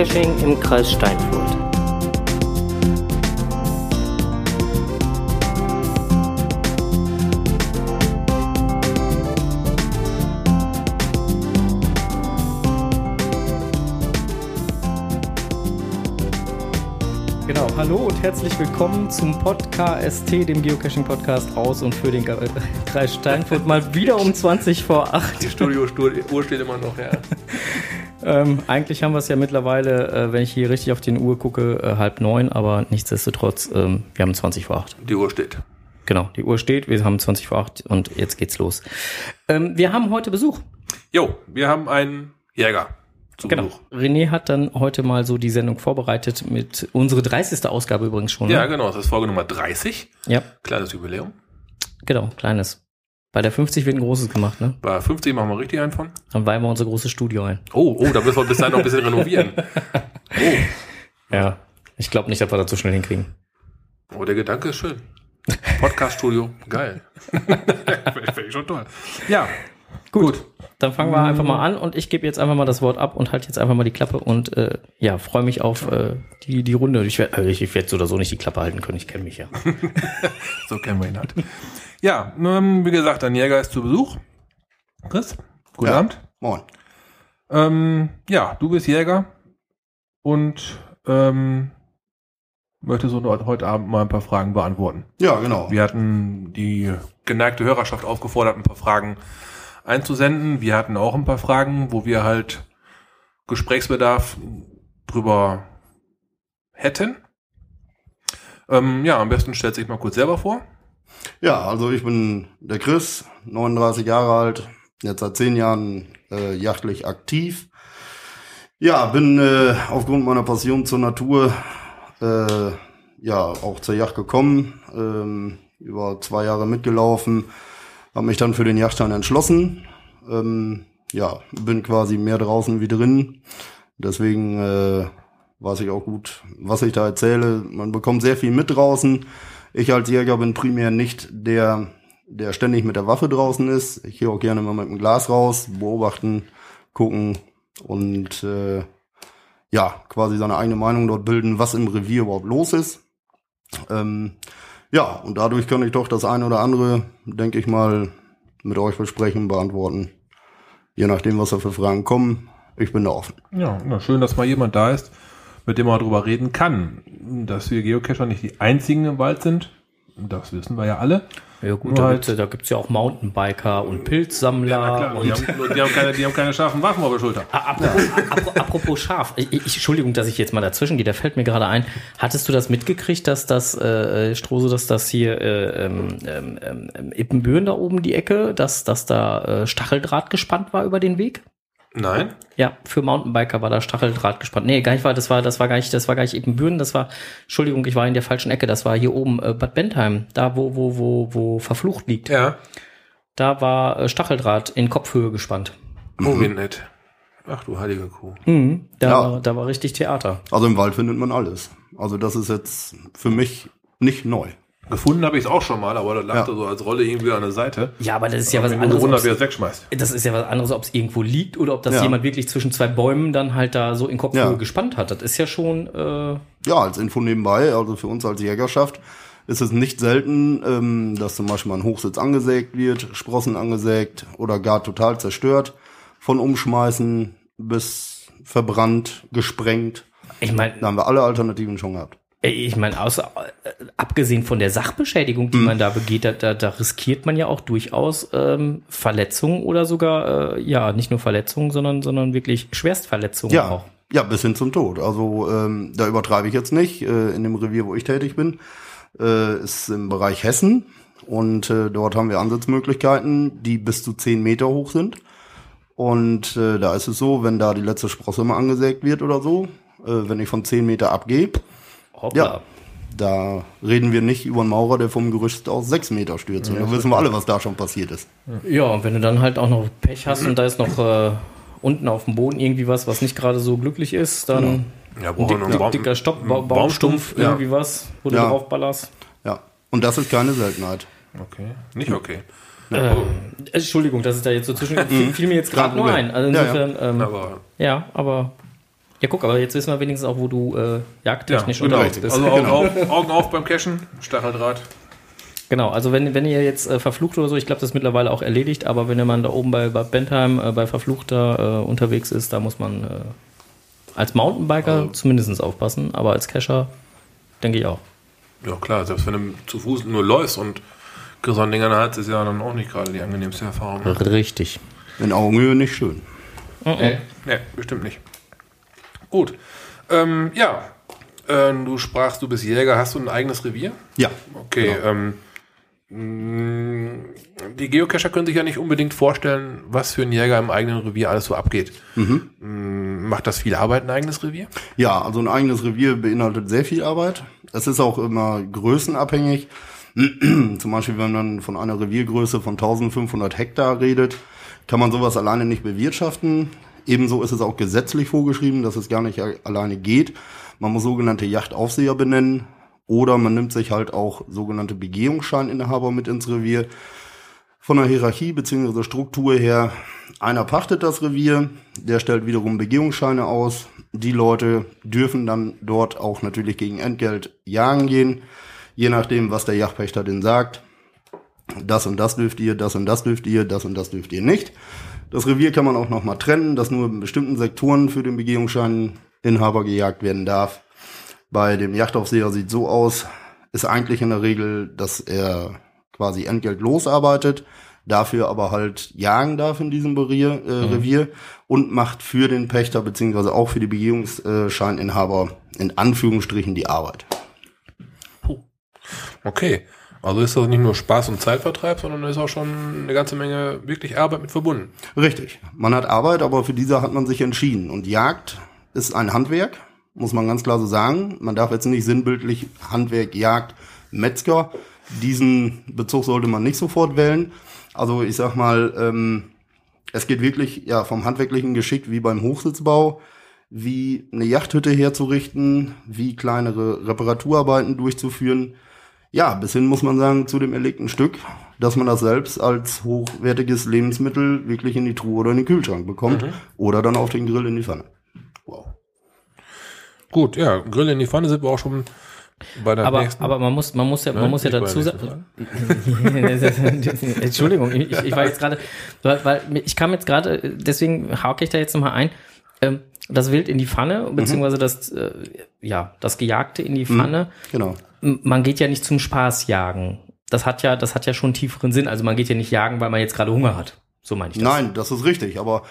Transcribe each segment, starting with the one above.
Geocaching im Kreis Steinfurt. Genau, hallo und herzlich willkommen zum Podcast, dem Geocaching-Podcast aus und für den Kreis Steinfurt. Mal wieder um 20 vor 8. Die Studio-Uhr steht immer noch, ja. Ähm, eigentlich haben wir es ja mittlerweile, äh, wenn ich hier richtig auf die Uhr gucke, äh, halb neun, aber nichtsdestotrotz, ähm, wir haben 20 vor 8. Die Uhr steht. Genau, die Uhr steht, wir haben 20 vor 8 und jetzt geht's los. Ähm, wir haben heute Besuch. Jo, wir haben einen Jäger zu Genau. Besuch. René hat dann heute mal so die Sendung vorbereitet mit unsere 30. Ausgabe übrigens schon. Ja, Ne? genau, das ist Folge Nummer 30. ja, Kleines Jubiläum. genau, kleines. Bei der 50 wird ein großes gemacht, ne? Bei 50 machen wir richtig einen von. Dann weihen wir unser großes Studio ein. Oh, oh, da müssen wir bis dahin noch ein bisschen renovieren. Oh, Ja. Ich glaube nicht, dass wir das so schnell hinkriegen. oh, der Gedanke ist schön. Podcast-Studio, geil. Finde ich schon toll. Ja, Gut. Dann fangen wir einfach mal an und ich gebe jetzt einfach mal das Wort ab und halte jetzt einfach mal die Klappe und äh, ja, freue mich auf äh, die, die Runde. Ich werde äh, ich, ich werd so oder so nicht die Klappe halten können, ich kenne mich ja. so kennen wir ihn halt. Ja, ähm, wie gesagt, ein Jäger ist zu Besuch. Chris, guten Ja. Abend. Moin. Ähm, ja, du bist Jäger und ähm, möchtest heute Abend mal ein paar Fragen beantworten. Ja, genau. Wir hatten die geneigte Hörerschaft aufgefordert, ein paar Fragen einzusenden. Wir hatten auch ein paar Fragen, wo wir halt Gesprächsbedarf drüber hätten. Ähm, ja, am besten stellt sich mal kurz selber vor. Ja, also ich bin der Chris, 39 Jahre alt, jetzt seit zehn Jahren äh, jachtlich aktiv. Ja, bin äh, aufgrund meiner Passion zur Natur äh, ja auch zur Yacht gekommen, ähm, über zwei Jahre mitgelaufen, habe mich dann für den Yachtschein entschlossen. Ähm, ja, bin quasi mehr draußen wie drin. Deswegen äh, weiß ich auch gut, was ich da erzähle. Man bekommt sehr viel mit draußen. Ich als Jäger bin primär nicht der, der ständig mit der Waffe draußen ist. Ich gehe auch gerne mal mit dem Glas raus, beobachten, gucken und äh, ja, quasi seine eigene Meinung dort bilden, was im Revier überhaupt los ist. Ähm, ja, und dadurch kann ich doch das eine oder andere, denke ich mal, mit euch besprechen, beantworten. Je nachdem, was da für Fragen kommen. Ich bin da offen. Ja, schön, dass mal jemand da ist, mit dem man darüber reden kann. Dass wir Geocacher nicht die einzigen im Wald sind, das wissen wir ja alle. Ja gut, da halt- gibt's, ja- da gibt's ja auch Mountainbiker und Pilzsammler. und die, haben, die, haben keine, die haben keine scharfen Waffen auf der Schulter. Ah, Apropos, apro- apropos scharf, ich, ich, Entschuldigung, dass ich jetzt mal dazwischen gehe, da fällt mir gerade ein. Hattest du das mitgekriegt, dass das, äh, Strose, dass das hier äh, ähm, ähm, ähm, Ippenbüren da oben die Ecke, dass, dass da äh, Stacheldraht gespannt war über den Weg? Nein? Ja, für Mountainbiker war da Stacheldraht gespannt. Nee, gar nicht war, das war, das war gar nicht, das war gar nicht Ippenbüren, das war, Entschuldigung, ich war in der falschen Ecke, das war hier oben äh, Bad Bentheim, da wo, wo, wo, wo verflucht liegt. Ja. Da war äh, Stacheldraht in Kopfhöhe gespannt. Oh, wie nett. Ach du heilige Kuh. Mhm, da, Ja. war, da war richtig Theater. Also im Wald findet man alles. Also das ist jetzt für mich nicht neu. Gefunden habe ich es auch schon mal, aber da lag Ja. da so als Rolle irgendwie an der Seite. Ja, aber das ist ja was anderes. Wunder, es wegschmeißt. Das ist ja was anderes, ob es irgendwo liegt oder ob das Ja. jemand wirklich zwischen zwei Bäumen dann halt da so in Kopfhöhe Ja. gespannt hat. Das ist ja schon, äh, Ja, als Info nebenbei, also für uns als Jägerschaft, ist es nicht selten, ähm, dass zum Beispiel mal ein Hochsitz angesägt wird, Sprossen angesägt oder gar total zerstört. Von Umschmeißen bis verbrannt, gesprengt. ich meine, Da haben wir alle Alternativen schon gehabt. Ich meine, außer äh, abgesehen von der Sachbeschädigung, die Hm. man da begeht, da, da, riskiert man ja auch durchaus ähm, Verletzungen oder sogar, äh, ja, nicht nur Verletzungen, sondern, sondern wirklich Schwerstverletzungen Ja, auch. ja, bis hin zum Tod. Also ähm, da übertreibe ich jetzt nicht. Äh, in dem Revier, wo ich tätig bin, äh, ist im Bereich Hessen. Und äh, dort haben wir Ansatzmöglichkeiten, die bis zu 10 Meter hoch sind. Und äh, da ist es so, wenn da die letzte Sprosse mal angesägt wird oder so, äh, wenn ich von 10 Meter abgehe, Hoppla. ja, da reden wir nicht über einen Maurer, der vom Gerüst aus 6 Meter stürzt. Und da wissen wir alle, was da schon passiert ist. Ja, und wenn du dann halt auch noch Pech hast und da ist noch äh, unten auf dem Boden irgendwie was, was nicht gerade so glücklich ist, dann Ja, ein dick, Baum- dicker Stock, ba Baumstumpf, ja. irgendwie was, wo du Ja. drauf ballerst. Ja, und das ist keine Seltenheit. Okay, nicht okay. Äh, Entschuldigung, dass ich da jetzt so zwischen fiel, fiel mir jetzt gerade nur ein. Also Ja, ja. insofern, Ähm, Aber ja, aber Ja, guck, aber jetzt wissen wir wenigstens auch, wo du äh, jagdtechnisch genau. unterwegs bist. Also Augen, Genau. auf, Augen auf beim Cashen, Stacheldraht. Genau, also wenn, wenn ihr jetzt äh, verflucht oder so, ich glaube, das ist mittlerweile auch erledigt, aber wenn man da oben bei, bei Bentheim äh, bei Verfluchter äh, unterwegs ist, da muss man äh, als Mountainbiker Also- zumindest aufpassen, aber als Cacher denke ich auch. Ja klar, selbst wenn du zu Fuß nur läufst und so ein Ding an der Hals ist ja dann auch nicht gerade die angenehmste Erfahrung. Ne? Richtig. In Augenhöhe nicht schön. Nee, nee, bestimmt nicht. Gut. Ähm, ja, äh, du sprachst, du bist Jäger. Hast du ein eigenes Revier? Ja. Okay. Ähm, mh, die Geocacher können sich ja nicht unbedingt vorstellen, was für ein Jäger im eigenen Revier alles so abgeht. Mh, Macht das viel Arbeit, ein eigenes Revier? Ja, also ein eigenes Revier beinhaltet sehr viel Arbeit. Es ist auch immer größenabhängig. Zum Beispiel, wenn man von einer Reviergröße von 1500 Hektar redet, kann man sowas alleine nicht bewirtschaften. Ebenso ist es auch gesetzlich vorgeschrieben, dass es gar nicht alleine geht. Man muss sogenannte Yachtaufseher benennen oder man nimmt sich halt auch sogenannte Begehungsscheininhaber mit ins Revier. Von der Hierarchie bzw. Struktur her, einer pachtet das Revier, der stellt wiederum Begehungsscheine aus. Die Leute dürfen dann dort auch natürlich gegen Entgelt jagen gehen, je nachdem, was der Jagdpächter denn sagt. Das und das dürft ihr, das und das dürft ihr, das und das dürft ihr nicht. Das Revier kann man auch nochmal trennen, dass nur in bestimmten Sektoren für den Begehungsscheininhaber gejagt werden darf. Bei dem Yachtaufseher sieht so aus, ist eigentlich in der Regel, dass er quasi entgeltlos arbeitet, dafür aber halt jagen darf in diesem Revier, äh, Revier und macht für den Pächter beziehungsweise auch für die Begehungsscheininhaber in Anführungsstrichen die Arbeit. Okay. Also ist das nicht nur Spaß und Zeitvertreib, sondern ist auch schon eine ganze Menge wirklich Arbeit mit verbunden. Richtig. Man hat Arbeit, aber für diese hat man sich entschieden. Und Jagd ist ein Handwerk, muss man ganz klar so sagen. Man darf jetzt nicht sinnbildlich Handwerk, Jagd, Metzger. Diesen Bezug sollte man nicht sofort wählen. Also ich sag mal, ähm, es geht wirklich ja vom handwerklichen Geschick wie beim Hochsitzbau, wie eine Yachthütte herzurichten, wie kleinere Reparaturarbeiten durchzuführen. Ja, bis hin muss man sagen, zu dem erlegten Stück, dass man das selbst als hochwertiges Lebensmittel wirklich in die Truhe oder in den Kühlschrank bekommt oder dann auf den Grill in die Pfanne. Wow. Gut, ja, Grill in die Pfanne sind wir auch schon bei der Aber, nächsten. aber man muss, man muss ja, man Nein, muss ja dazu sagen. Entschuldigung, ich, ich war jetzt gerade, weil, weil ich kam jetzt gerade, deswegen hake ich da jetzt nochmal ein. Ähm, das Wild in die Pfanne, beziehungsweise das, äh, ja, das Gejagte in die Pfanne. Genau. Man geht ja nicht zum Spaß jagen. Das hat ja, das hat ja schon tieferen Sinn. Also man geht ja nicht jagen, weil man jetzt gerade Hunger hat. So meine ich das. Nein, das ist richtig, aber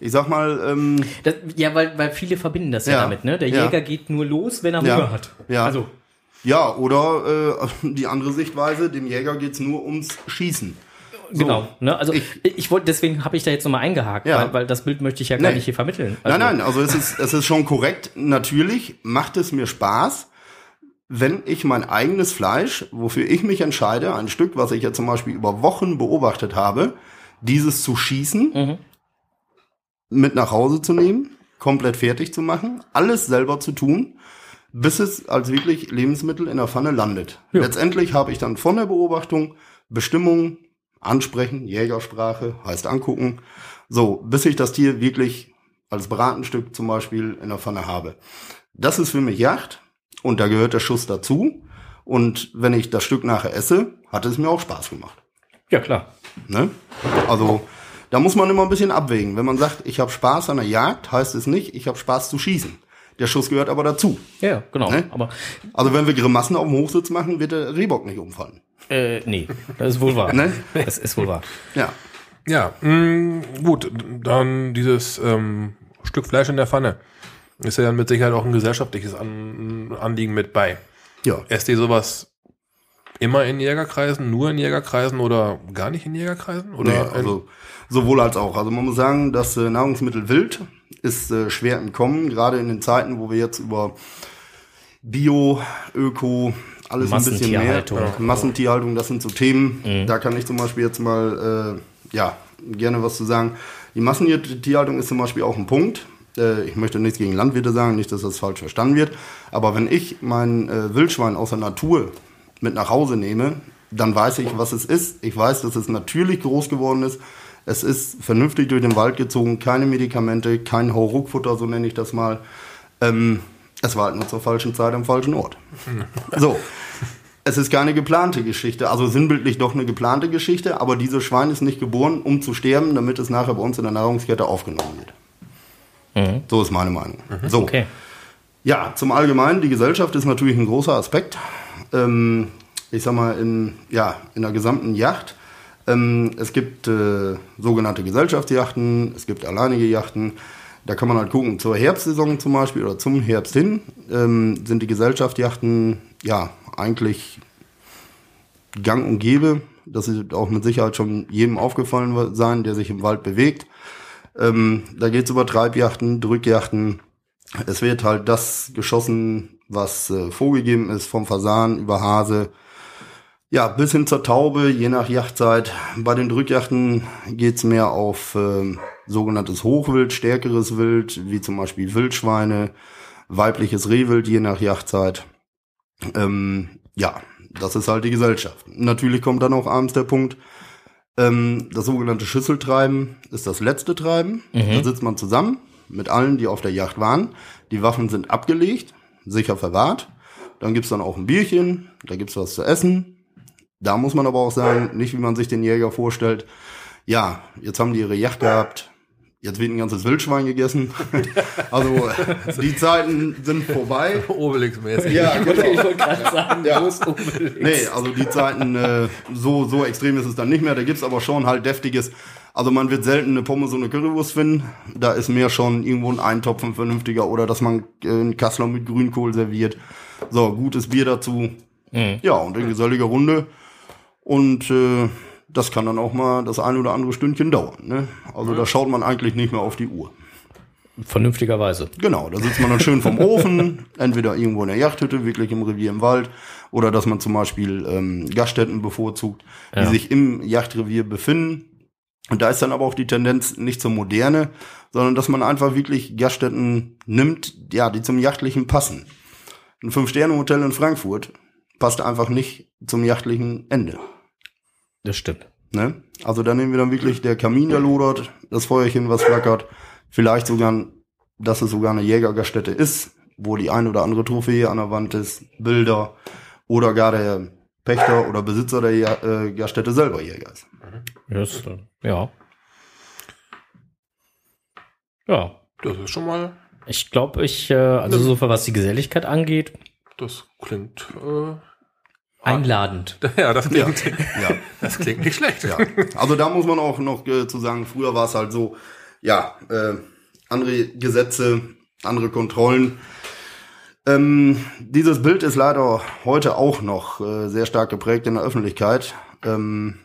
ich sag mal, ähm, Das, ja, weil, weil viele verbinden das ja, Ja, damit, ne? Der ja. Jäger geht nur los, wenn er Ja, Hunger hat. ja. Also, ja, oder äh, die andere Sichtweise, dem Jäger geht's nur ums Schießen. genau. Ne? Also ich, Ich- wollte, deswegen habe ich da jetzt nochmal eingehakt, Ja. weil, weil das Bild möchte ich ja gar Nee. nicht hier vermitteln. Also, Nein, nein, also es ist, es ist schon korrekt. Natürlich macht es mir Spaß, wenn ich mein eigenes Fleisch, wofür ich mich entscheide, ein Stück, was ich ja zum Beispiel über Wochen beobachtet habe, dieses zu schießen, Mhm. mit nach Hause zu nehmen, komplett fertig zu machen, alles selber zu tun, bis es als wirklich Lebensmittel in der Pfanne landet. Ja. Letztendlich habe ich dann von der Beobachtung Bestimmungen, ansprechen, Jägersprache, heißt angucken, so, bis ich das Tier wirklich als Bratenstück zum Beispiel in der Pfanne habe. Das ist für mich Jagd und da gehört der Schuss dazu. Und wenn ich das Stück nachher esse, hat es mir auch Spaß gemacht. Ja, klar. Ne? Also da muss man immer ein bisschen abwägen. Wenn man sagt, ich habe Spaß an der Jagd, heißt es nicht, ich habe Spaß zu schießen. Der Schuss gehört aber dazu. Ja, genau. Ne? Aber Also wenn wir Grimassen auf dem Hochsitz machen, wird der Rehbock nicht umfallen. äh, nee, das ist wohl wahr. Ne? Das ist wohl wahr. Ja. Ja, mh, gut, dann dieses ähm, Stück Fleisch in der Pfanne. Ist ja dann mit Sicherheit auch ein gesellschaftliches An Anliegen mit bei. Ja. Esst ihr sowas immer in Jägerkreisen, nur in Jägerkreisen oder gar nicht in Jägerkreisen? Oder Nee, also sowohl als auch. Also man muss sagen, das äh, Nahrungsmittel Wild ist äh, schwer im Kommen, gerade in den Zeiten, wo wir jetzt über Bio, Öko, alles ein bisschen mehr. Massentierhaltung. Ja. Massentierhaltung, das sind so Themen. Da kann ich zum Beispiel jetzt mal, äh, ja, gerne was zu sagen. Die Massentierhaltung ist zum Beispiel auch ein Punkt. Äh, ich möchte nichts gegen Landwirte sagen, nicht, dass das falsch verstanden wird. Aber wenn ich mein äh, Wildschwein aus der Natur mit nach Hause nehme, dann weiß ich, was es ist. Ich weiß, dass es natürlich groß geworden ist. Es ist vernünftig durch den Wald gezogen, keine Medikamente, kein Hauruckfutter, so nenne ich das mal. Ähm, es war halt nur zur falschen Zeit am falschen Ort. So. Es ist keine geplante Geschichte, also sinnbildlich doch eine geplante Geschichte, aber dieses Schwein ist nicht geboren, um zu sterben, damit es nachher bei uns in der Nahrungskette aufgenommen wird. So ist meine Meinung. So. Okay. Ja, zum Allgemeinen, die Gesellschaft ist natürlich ein großer Aspekt. Ähm, ich sag mal, in, ja, in der gesamten Yacht. Ähm, es gibt äh, sogenannte Gesellschaftsjachten, es gibt alleinige Yachten. Da kann man halt gucken, zur Herbstsaison zum Beispiel oder zum Herbst hin ähm, sind die Gesellschaftsjachten ja eigentlich gang und gäbe. Das wird auch mit Sicherheit schon jedem aufgefallen sein, der sich im Wald bewegt. Ähm, da geht's über Treibjachten, Drückjachten. Es wird halt das geschossen, was äh, vorgegeben ist, vom Fasan über Hase, ja, bis hin zur Taube, je nach Jachtzeit. Bei den Drückjachten geht's mehr auf ähm, sogenanntes Hochwild, stärkeres Wild, wie zum Beispiel Wildschweine, weibliches Rehwild, je nach Jachtzeit. Ähm, ja, das ist halt die Gesellschaft. Natürlich kommt dann auch abends der Punkt, ähm, das sogenannte Schüsseltreiben ist das letzte Treiben. Da sitzt man zusammen mit allen, die auf der Yacht waren. Die Waffen sind abgelegt, sicher verwahrt. Dann gibt's dann auch ein Bierchen, da gibt's was zu essen. Da muss man aber auch sagen, nicht wie man sich den Jäger vorstellt. Ja, jetzt haben die ihre Yacht gehabt. Jetzt wird ein ganzes Wildschwein gegessen. Also die Zeiten sind vorbei. Obelix-mäßig. Ja, genau. Ich wollte gerade sagen, Ja. Obelix? Nee, also die Zeiten, äh, so, so extrem ist es dann nicht mehr. Da gibt's aber schon halt deftiges. Also man wird selten eine Pommes und eine Currywurst finden. Da ist mehr schon irgendwo ein Eintopf ein vernünftiger oder dass man äh, einen Kassler mit Grünkohl serviert. So, gutes Bier dazu. Ja, und in geselliger Runde. Und äh, das kann dann auch mal das ein oder andere Stündchen dauern. Ne? Also da schaut man eigentlich nicht mehr auf die Uhr. Vernünftigerweise. Genau, da sitzt man dann schön vom Ofen, entweder irgendwo in der Yachthütte, wirklich im Revier im Wald, oder dass man zum Beispiel ähm, Gaststätten bevorzugt, die Ja. sich im Yachtrevier befinden. Und da ist dann aber auch die Tendenz nicht zur Moderne, sondern dass man einfach wirklich Gaststätten nimmt, ja, die zum Yachtlichen passen. Ein Fünf-Sterne-Hotel in Frankfurt passt einfach nicht zum yachtlichen Ende. Das stimmt. Ne? Also da nehmen wir dann wirklich der Kamin, der lodert, das Feuerchen, was flackert, vielleicht sogar, dass es sogar eine Jägergaststätte ist, wo die ein oder andere Trophäe an der Wand ist, Bilder oder gar der Pächter oder Besitzer der ja äh, Gaststätte selber Jäger ist. Äh, ja. Ja. Das ist schon mal, Ich glaube, ich, äh, also so was die Geselligkeit angeht, das klingt, äh, einladend. ja, das klingt, Ja, das klingt nicht schlecht. ja. Also da muss man auch noch äh, zu sagen, früher war es halt so, ja, äh, andere Gesetze, andere Kontrollen. Ähm, dieses Bild ist leider heute auch noch äh, sehr stark geprägt in der Öffentlichkeit. Ähm,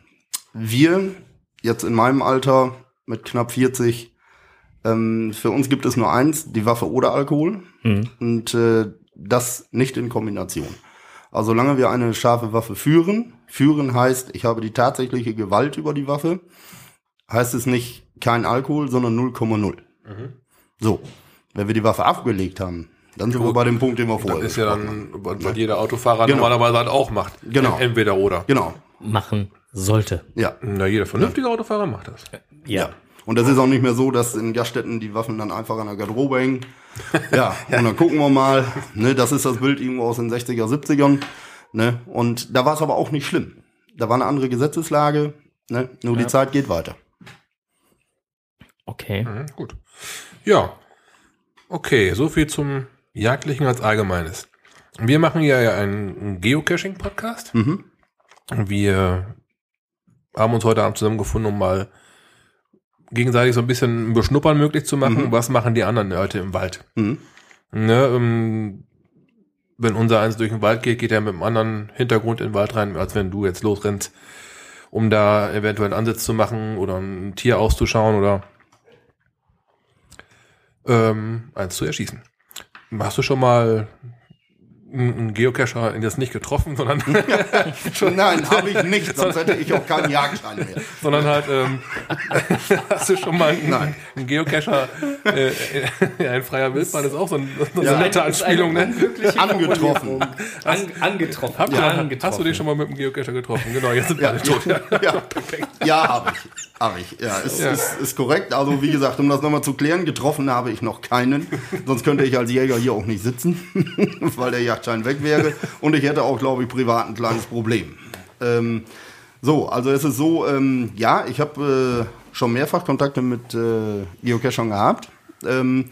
wir, jetzt in meinem Alter, mit knapp 40, ähm, für uns gibt es nur eins, die Waffe oder Alkohol. Mhm. Und äh, das nicht in Kombination. Also solange wir eine scharfe Waffe führen, führen heißt, ich habe die tatsächliche Gewalt über die Waffe, heißt es nicht kein Alkohol, sondern 0,0. So, wenn wir die Waffe abgelegt haben, dann sind wir Gut. bei dem Punkt, den wir vorher Das ist ja dann, was jeder Autofahrer Genau. normalerweise halt auch macht. Genau. Entweder oder. Genau, Machen sollte. ja. Na, jeder vernünftige Autofahrer macht das. Ja. Und das ist auch nicht mehr so, dass in Gaststätten die Waffen dann einfach an der Garderobe hängen. Ja, und dann gucken wir mal. Ne, das ist das Bild irgendwo aus den 60er, 70ern. Ne, und da war es aber auch nicht schlimm. Da war eine andere Gesetzeslage. Ne, nur die Zeit geht weiter. Okay. Mhm, gut. Ja. Okay, so viel zum Jagdlichen als Allgemeines. Wir machen ja ja einen Geocaching-Podcast. Mhm. Wir haben uns heute Abend zusammengefunden, um mal gegenseitig so ein bisschen Beschnuppern möglich zu machen. Mhm. Was machen die anderen Leute im Wald? Mhm. Ne, ähm, wenn unser eins durch den Wald geht, geht er mit einem anderen Hintergrund in den Wald rein, als wenn du jetzt losrennst, um da eventuell einen Ansatz zu machen oder ein Tier auszuschauen oder ähm, eins zu erschießen. Hast du schon mal einen Geocacher in das nicht getroffen, sondern, Nein, habe ich nicht, sonst hätte ich auch keinen Jagdschein mehr. sondern halt, ähm, hast du schon mal einen, Nein. einen Geocacher äh, äh, ein freier Wildbahn ist auch so, ein, so Ja. eine nette Anspielung, ne? Angetroffen. An, angetroffen. Habt ihr, angetroffen. hast du dich schon mal mit dem Geocacher getroffen? Genau, jetzt sind wir Ja, alle tot. ja, ja habe ich. Habe ich. Ja, ist, Ja. Ist, ist korrekt. Also wie gesagt, um das nochmal zu klären, getroffen habe ich noch keinen. Sonst könnte ich als Jäger hier auch nicht sitzen, weil der Jagdschein weg wäre. Und ich hätte auch, glaube ich, privat ein kleines Problem. Ähm, so, also es ist so, ähm, ja, ich habe äh, schon mehrfach Kontakte mit äh, Geocachern gehabt. Ähm,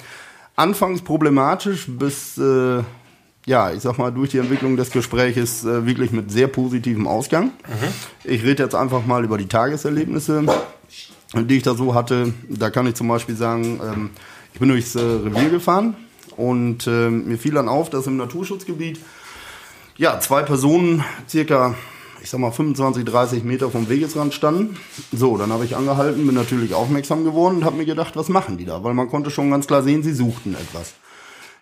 anfangs problematisch bis, äh, ja, ich sag mal, durch die Entwicklung des Gespräches äh, wirklich mit sehr positivem Ausgang. Ich rede jetzt einfach mal über die Tageserlebnisse, die ich da so hatte. Da kann ich zum Beispiel sagen, ähm, ich bin durchs äh, Revier gefahren und ähm, mir fiel dann auf, dass im Naturschutzgebiet ja, zwei Personen circa, ich sag mal 25, 30 Meter vom Wegesrand standen. So, dann habe ich angehalten, bin natürlich aufmerksam geworden und habe mir gedacht, was machen die da? Weil man konnte schon ganz klar sehen, sie suchten etwas.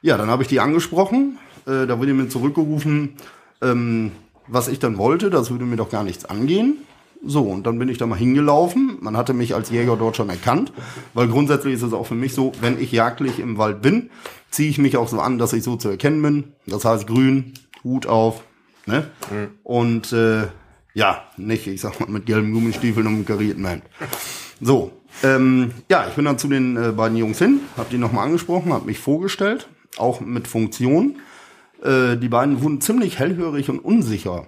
Ja, dann habe ich die angesprochen. Äh, da wurde mir zurückgerufen, ähm, was ich dann wollte. Das würde mir doch gar nichts angehen. So, und dann bin ich da mal hingelaufen. Man hatte mich als Jäger dort schon erkannt, weil grundsätzlich ist es auch für mich so, wenn ich jagdlich im Wald bin, ziehe ich mich auch so an, dass ich so zu erkennen bin. Das heißt grün, Hut auf, ne? Und äh, ja, nicht, ich sag mal, mit gelben Gummistiefeln und einem karierten Hemd. So, ähm, ja, ich bin dann zu den äh, beiden Jungs hin, habe die nochmal angesprochen, habe mich vorgestellt, auch mit Funktion. Äh, die beiden wurden ziemlich hellhörig und unsicher.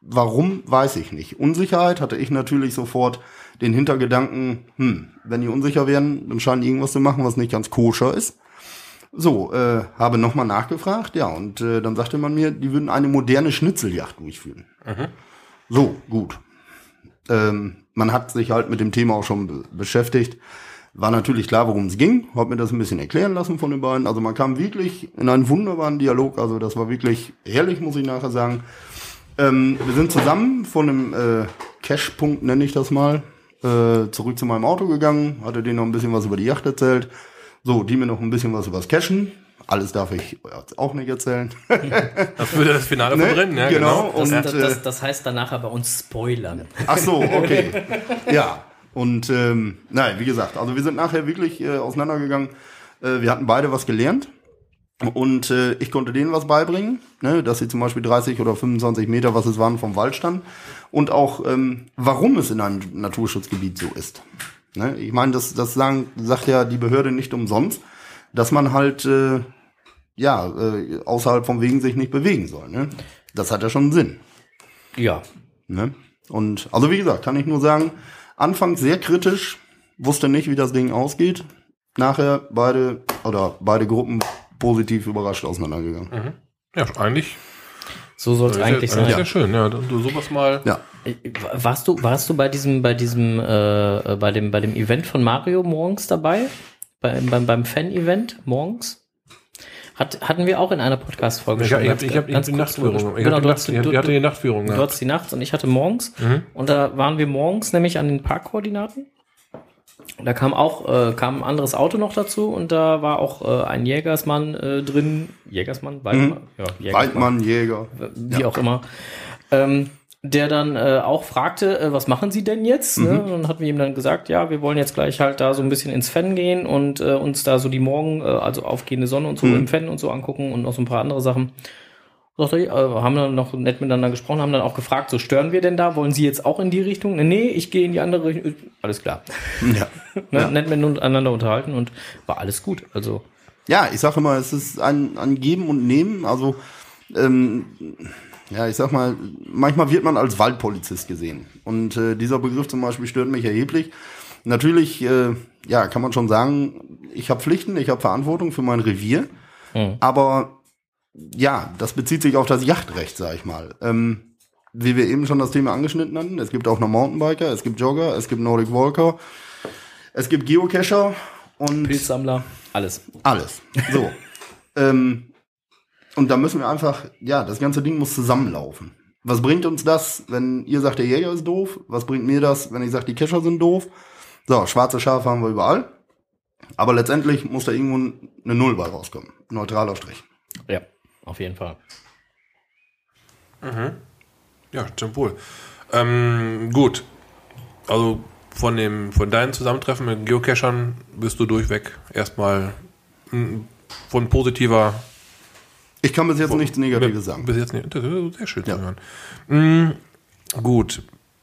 Warum, weiß ich nicht. Unsicherheit hatte ich natürlich sofort den Hintergedanken, hm, wenn die unsicher werden, dann scheinen die irgendwas zu machen, was nicht ganz koscher ist. So, äh, habe nochmal nachgefragt, ja, und äh, dann sagte man mir, die würden eine moderne Schnitzeljagd durchführen. So, gut. Ähm, man hat sich halt mit dem Thema auch schon be beschäftigt. War natürlich klar, worum es ging. Hab mir das ein bisschen erklären lassen von den beiden. Also man kam wirklich in einen wunderbaren Dialog. Also das war wirklich herrlich, muss ich nachher sagen. Ähm, wir sind zusammen von einem äh, Cash-Punkt, nenne ich das mal, äh, zurück zu meinem Auto gegangen. Hatte denen noch ein bisschen was über die Yacht erzählt. So, die mir noch ein bisschen was über das Cashen. Alles darf ich jetzt auch nicht erzählen. Das würde das Finale Ne? vom Rennen, ja, Genau. genau. Das, Und, das, äh, das, das heißt dann nachher bei uns spoilern. Ach so, okay. ja. Und ähm, nein, wie gesagt, also wir sind nachher wirklich äh, auseinandergegangen. Äh, wir hatten beide was gelernt. Und äh, ich konnte denen was beibringen, ne, dass sie zum Beispiel 30 oder 25 Meter, was es waren, vom Wald standen. Und auch, ähm, warum es in einem Naturschutzgebiet so ist. Ne? Ich meine, das, das sagen, sagt ja die Behörde nicht umsonst, dass man halt äh, ja äh, außerhalb vom Wegen sich nicht bewegen soll. Ne? Das hat ja schon Sinn. Ja. Ne? Und also wie gesagt, kann ich nur sagen, anfangs sehr kritisch, wusste nicht, wie das Ding ausgeht. Nachher beide oder beide Gruppen positiv überrascht auseinandergegangen. Ja, eigentlich. So soll es eigentlich ja, sein. Sehr schön, ja. Du sowas mal. Ja. Warst du, warst du bei diesem, bei diesem, äh, bei dem, bei dem Event von Mario morgens dabei? Bei, beim, beim Fan-Event morgens? Hat, hatten wir auch in einer Podcast-Folge Ich, schon ich, ganz- ich, ich habe ganz die Nachtführung. Ich hab Genau, die du Nacht, hast- die, du- hatte die Nachtführung. Du Ja. hattest die nachts und ich hatte morgens. Mhm. Und da waren wir morgens nämlich an den Parkkoordinaten. Da kam auch äh, kam ein anderes Auto noch dazu und da war auch äh, ein Jägersmann äh, drin. Jägersmann? Waldmann? Ja, Jägersmann Weidmann, Jäger. wie auch immer, ähm, der dann äh, auch fragte, äh, was machen Sie denn jetzt? Ne? Und dann hatten wir ihm dann gesagt, ja, wir wollen jetzt gleich halt da so ein bisschen ins Fan gehen und äh, uns da so die Morgen, äh, also aufgehende Sonne und so im Fan und so angucken und noch so ein paar andere Sachen. Sagte ich, äh, haben dann noch nett miteinander gesprochen, haben dann auch gefragt, so stören wir denn da? Wollen Sie jetzt auch in die Richtung? Nee, Nee, ich gehe in die andere Richtung. Alles klar. Ja. Ne? Nett miteinander unterhalten und war alles gut. Also ja, ich sage immer, es ist ein, ein Geben und Nehmen. Also, ähm, ja, ich sag mal, manchmal wird man als Waldpolizist gesehen. Und äh, dieser Begriff zum Beispiel stört mich erheblich. Natürlich, äh, ja, kann man schon sagen, ich habe Pflichten, ich habe Verantwortung für mein Revier. Aber ja, das bezieht sich auf das Yachtrecht, sag ich mal. Ähm, wie wir eben schon das Thema angeschnitten hatten, es gibt auch noch Mountainbiker, es gibt Jogger, es gibt Nordic Walker, es gibt Geocacher und Pilzsammler, alles. alles. So. ähm, und da müssen wir einfach, ja, das ganze Ding muss zusammenlaufen. Was bringt uns das, wenn ihr sagt, der Jäger ist doof? Was bringt mir das, wenn ich sage, die Kescher sind doof? So, schwarze Schafe haben wir überall. Aber letztendlich muss da irgendwo eine Null bei rauskommen. Neutraler Strich. Ja, auf jeden Fall. Ja, stimmt wohl. Ähm, gut. Also von dem, von deinen Zusammentreffen mit Geocachern bist du durchweg erstmal von positiver Ich kann bis jetzt nichts Negatives sagen. Bis jetzt nicht. Das ist sehr schön Ja. zu hören. Mm, gut.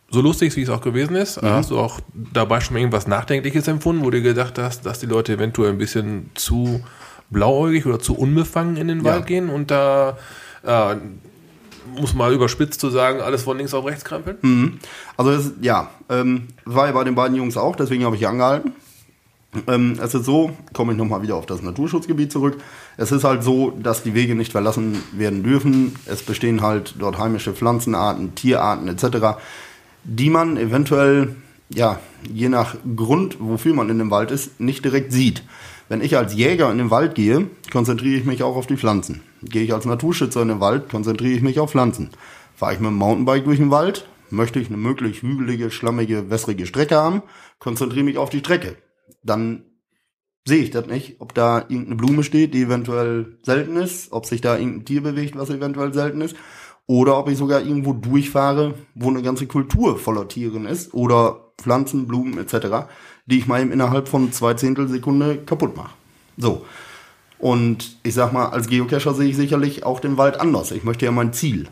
So lustig, wie es auch gewesen ist, Mhm. hast du auch dabei schon irgendwas Nachdenkliches empfunden, wo du gedacht hast, dass die Leute eventuell ein bisschen zu blauäugig oder zu unbefangen in den Ja. Wald gehen und da äh, muss mal überspitzt zu sagen, alles von links auf rechts krempeln? Mhm. Also es, ja, ähm, war ja bei den beiden Jungs auch, deswegen habe ich angehalten. Ähm, es ist so, komme ich nochmal wieder auf das Naturschutzgebiet zurück. Es ist halt so, dass die Wege nicht verlassen werden dürfen. Es bestehen halt dort heimische Pflanzenarten, Tierarten etc., die man eventuell, ja, je nach Grund, wofür man in dem Wald ist, nicht direkt sieht. Wenn ich als Jäger in den Wald gehe, konzentriere ich mich auch auf die Pflanzen. Gehe ich als Naturschützer in den Wald, konzentriere ich mich auf Pflanzen. Fahre ich mit dem Mountainbike durch den Wald, möchte ich eine möglichst hügelige, schlammige, wässrige Strecke haben, konzentriere mich auf die Strecke. Dann sehe ich das nicht, ob da irgendeine Blume steht, die eventuell selten ist, ob sich da irgendein Tier bewegt, was eventuell selten ist, oder ob ich sogar irgendwo durchfahre, wo eine ganze Kultur voller Tieren ist, oder Pflanzen, Blumen etc., die ich mal eben innerhalb von zwei Zehntelsekunde kaputt mache. So. Und ich sag mal, als Geocacher sehe ich sicherlich auch den Wald anders. Ich möchte ja mein Ziel.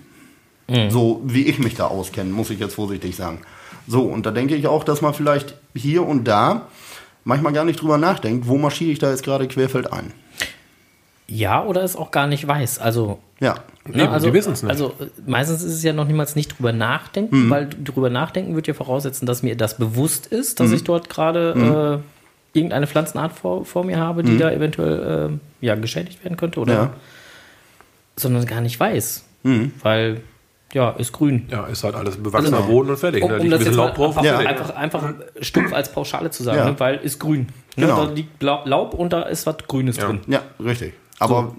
So wie ich mich da auskenne, muss ich jetzt vorsichtig sagen. So, und da denke ich auch, dass man vielleicht hier und da manchmal gar nicht drüber nachdenkt, wo marschiere ich da jetzt gerade querfeldein. Ja, oder es auch gar nicht weiß. Also, Ja. ne, also, die wissen's nicht. also meistens ist es ja noch niemals nicht drüber nachdenken, weil drüber nachdenken wird ja voraussetzen, dass mir das bewusst ist, dass ich dort gerade äh, irgendeine Pflanzenart vor, vor mir habe, die da eventuell äh, ja, geschädigt werden könnte oder Ja. sondern gar nicht weiß. Weil, ja, ist grün. Ja, ist halt alles bewachsener Also, Boden und fertig. Um, da um das jetzt Laub drauf. einfach, einfach, einfach stumpf als Pauschale zu sagen, Ja. ne? weil ist grün. Ne? Genau. Da liegt Laub, Laub und da ist was Grünes Ja. drin. Ja, richtig. Aber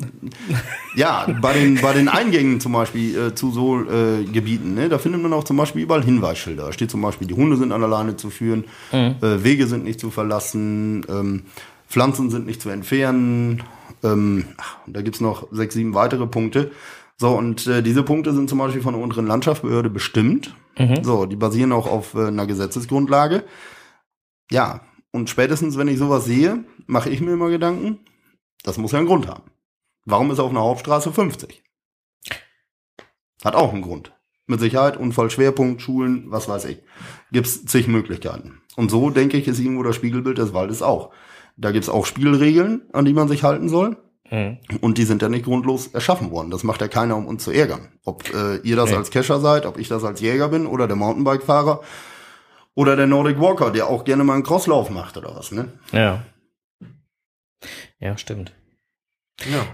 ja, bei den, bei den Eingängen zum Beispiel äh, zu so äh, Gebieten, ne, da findet man auch zum Beispiel überall Hinweisschilder. Da steht zum Beispiel, die Hunde sind an der Leine zu führen, äh, Wege sind nicht zu verlassen, ähm, Pflanzen sind nicht zu entfernen. Ähm, ach, da gibt's noch sechs, sieben weitere Punkte. So, und äh, diese Punkte sind zum Beispiel von der unteren Landschaftsbehörde bestimmt. So, die basieren auch auf äh, einer Gesetzesgrundlage. Ja, und spätestens, wenn ich sowas sehe, mache ich mir immer Gedanken, das muss ja einen Grund haben. Warum ist auf einer Hauptstraße 50? Hat auch einen Grund. Mit Sicherheit, Unfallschwerpunkt, Schulen, was weiß ich. Gibt's zig Möglichkeiten. Und so, denke ich, ist irgendwo das Spiegelbild des Waldes auch. Da gibt's auch Spielregeln, an die man sich halten soll. Mhm. Und die sind ja nicht grundlos erschaffen worden. Das macht ja keiner, um uns zu ärgern. Ob äh, ihr das Nee. als Kescher seid, ob ich das als Jäger bin oder der Mountainbike-Fahrer oder der Nordic Walker, der auch gerne mal einen Crosslauf macht oder was, ne? Ja. Ja, stimmt. Ja.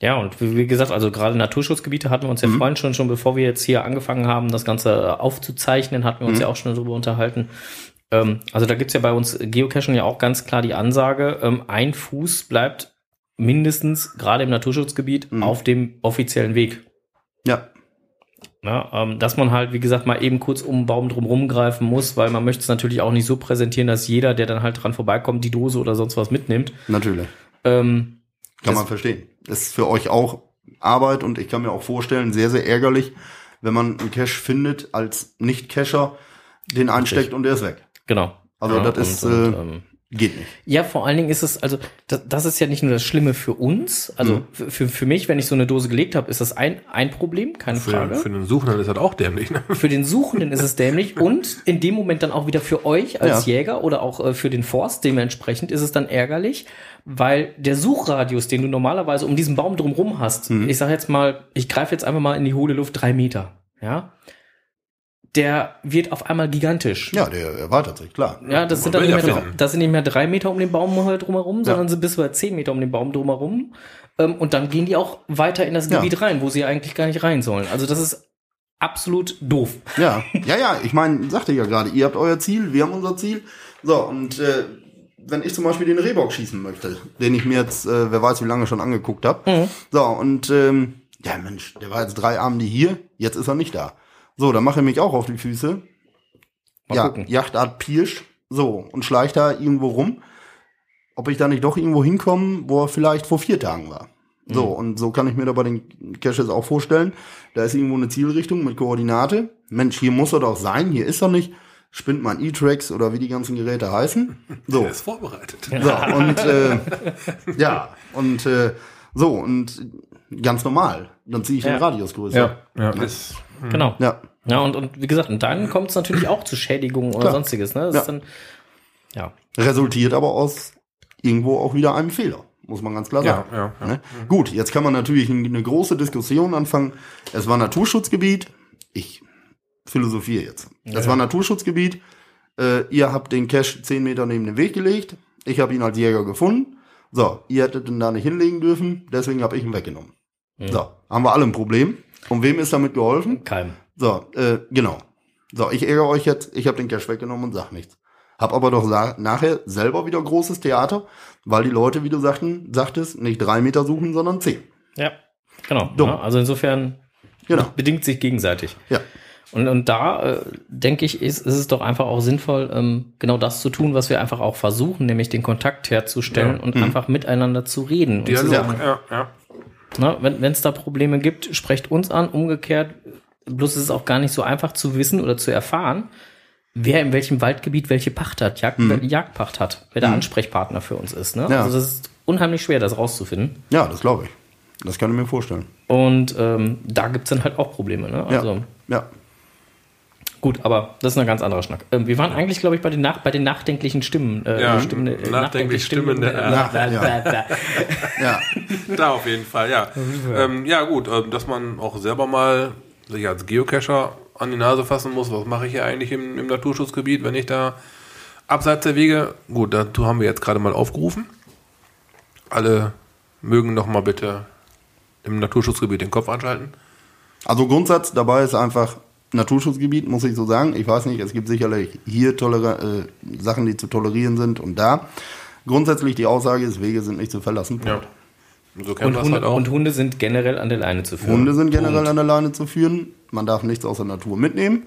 Ja, und wie gesagt, also gerade Naturschutzgebiete hatten wir uns ja Mhm. vorhin schon, schon bevor wir jetzt hier angefangen haben, das Ganze aufzuzeichnen, hatten wir uns Mhm. ja auch schon darüber unterhalten. Ähm, also da gibt's ja bei uns Geocaching ja auch ganz klar die Ansage, ähm, ein Fuß bleibt mindestens gerade im Naturschutzgebiet Mhm. auf dem offiziellen Weg. Ja, Ja, ähm, dass man halt, wie gesagt, mal eben kurz um den Baum drum rumgreifen muss, weil man möchte es natürlich auch nicht so präsentieren, dass jeder, der dann halt dran vorbeikommt, die Dose oder sonst was mitnimmt. natürlich. Ähm, Kann man verstehen. Ist für euch auch Arbeit und ich kann mir auch vorstellen, sehr, sehr ärgerlich, wenn man einen Cache findet als Nicht-Cacher, den einsteckt und der ist weg. genau. Also Ja, das ist, und, äh, ähm, geht nicht. Ja, vor allen Dingen ist es, also das, das ist ja nicht nur das Schlimme für uns, also Mhm. für, für, mich, wenn ich so eine Dose gelegt habe, ist das ein, ein Problem, keine Für, Frage. für den Suchenden ist das auch dämlich. Ne? Für den Suchenden ist es dämlich und in dem Moment dann auch wieder für euch als Ja. Jäger oder auch äh, für den Forst dementsprechend ist es dann ärgerlich, weil der Suchradius, den du normalerweise um diesen Baum drumherum hast, Mhm. ich sage jetzt mal, ich greife jetzt einfach mal in die hohle Luft drei Meter, ja, der wird auf einmal gigantisch. Ja, der erweitert sich, klar. Ja, das sind dann nicht ja mehr, das sind nicht mehr drei Meter um den Baum halt drumherum, Ja. sondern sind bis zu zehn Meter um den Baum drumherum. Ähm, und dann gehen die auch weiter in das Ja. Gebiet rein, wo sie eigentlich gar nicht rein sollen. Also das ist absolut doof. Ja, ja, ja, ich meine, sagte ich ja gerade, ihr habt euer Ziel, wir haben unser Ziel. So, und äh, wenn ich zum Beispiel den Rehbock schießen möchte, den ich mir jetzt, äh, wer weiß wie lange schon angeguckt habe. Mhm. So, und ähm, ja, Mensch, der war jetzt drei Abende hier, jetzt ist er nicht da. So, dann mache ich mich auch auf die Füße. Mal ja, gucken. Yachtart Pirsch, so, und schleicht da irgendwo rum. Ob ich da nicht doch irgendwo hinkomme, wo er vielleicht vor vier Tagen war. So, Mhm. und so kann ich mir da bei den Caches auch vorstellen. Da ist irgendwo eine Zielrichtung mit Koordinate. Mensch, hier muss er doch sein, hier ist er nicht. spinnt man E-Tracks oder wie die ganzen Geräte heißen. So. Der ist vorbereitet. So, und äh, ja, und äh, so, und ganz normal. Dann ziehe ich den Ja. Radius größer. Ja, ist, Genau. Ja. Ja, und, und wie gesagt, und dann kommt es natürlich auch zu Schädigungen oder Klar. sonstiges. Ne? Das Ja. ist dann, ja. Resultiert aber aus irgendwo auch wieder einem Fehler, muss man ganz klar ja, sagen. ja, ja. Ne? Gut, jetzt kann man natürlich eine große Diskussion anfangen. Es war Naturschutzgebiet. Ich philosophiere jetzt. Es war Naturschutzgebiet. Äh, ihr habt den Cache 10 Meter neben den Weg gelegt. Ich habe ihn als Jäger gefunden. So, ihr hättet ihn da nicht hinlegen dürfen. Deswegen habe ich ihn weggenommen. So, haben wir alle ein Problem. Und wem ist damit geholfen? Keim. So, äh, genau. So, ich ärgere euch jetzt, ich habe den Cash weggenommen und sag nichts. Hab aber doch nachher selber wieder großes Theater, weil die Leute, wie du sagten, sagtest, nicht drei Meter suchen, sondern zehn. Ja, genau. Dumm. Ja, also insofern Genau. bedingt sich gegenseitig. Ja. Und, und da, äh, denke ich, ist, ist es doch einfach auch sinnvoll, ähm, genau das zu tun, was wir einfach auch versuchen, nämlich den Kontakt herzustellen Ja. und einfach miteinander zu reden. Und zu Dialog, sagen, ja, ja. Ne, wenn es da Probleme gibt, sprecht uns an. Umgekehrt, bloß ist es auch gar nicht so einfach zu wissen oder zu erfahren, wer in welchem Waldgebiet welche Pacht hat, Jagd, Jagdpacht hat, wer der Ansprechpartner für uns ist. Ne? Ja. Also das ist unheimlich schwer, das rauszufinden. Ja, das glaube ich. Das kann ich mir vorstellen. Und ähm, da gibt's dann halt auch Probleme. Ne? Also Ja. Ja. gut, aber das ist ein ganz anderer Schnack. Ähm, wir waren eigentlich, glaube ich, bei den, nach, bei den nachdenklichen Stimmen. Äh, Ja, Stimmen äh, nachdenklich Stimmen der- äh, Nach- bla, bla. Ja. Da auf jeden Fall, ja. Ähm, ja, gut, ähm, dass man auch selber mal sich als Geocacher an die Nase fassen muss, was mache ich hier eigentlich im, im Naturschutzgebiet, wenn ich da abseits der Wege, gut, dazu haben wir jetzt gerade mal aufgerufen. Alle mögen noch mal bitte im Naturschutzgebiet den Kopf anschalten. Also Grundsatz dabei ist einfach Naturschutzgebiet, muss ich so sagen. Ich weiß nicht, es gibt sicherlich hier äh, Sachen, die zu tolerieren sind und da. Grundsätzlich die Aussage ist, Wege sind nicht zu verlassen. Ja. Punkt. Und so Und, es Hunde, halt auch. und Hunde sind generell an der Leine zu führen. Hunde sind generell an der Leine zu führen. Man darf nichts aus der Natur mitnehmen.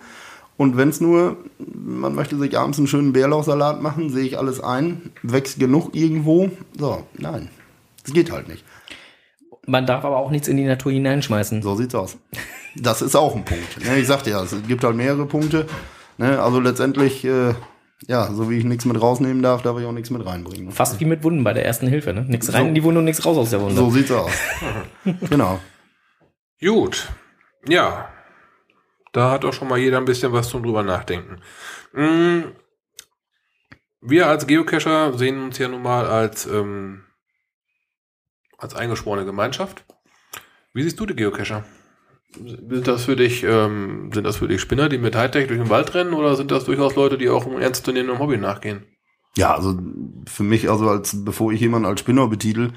Und wenn es nur, man möchte sich abends einen schönen Bärlauchsalat machen, sehe ich alles ein, wächst genug irgendwo. So, nein. Das geht halt nicht. Man darf aber auch nichts in die Natur hineinschmeißen. So sieht's aus. Das ist auch ein Punkt. Ne, ich sagte ja, es gibt halt mehrere Punkte. Ne, also letztendlich, äh, ja, so wie ich nichts mit rausnehmen darf, darf ich auch nichts mit reinbringen. Fast wie mit Wunden bei der ersten Hilfe. Ne? Nichts rein in die Wunde und nichts raus aus der Wunde. So sieht's aus. genau. Gut. Ja. Da hat auch schon mal jeder ein bisschen was zum drüber nachdenken. Mm. Wir als Geocacher sehen uns ja nun mal als, ähm, als eingeschworene Gemeinschaft. Wie siehst du die Geocacher? Sind das für dich, ähm, sind das für dich Spinner, die mit Hightech durch den Wald rennen, oder sind das durchaus Leute, die auch einem ernstzunehmenden Hobby nachgehen? Ja, also für mich, also als bevor ich jemanden als Spinner betitel,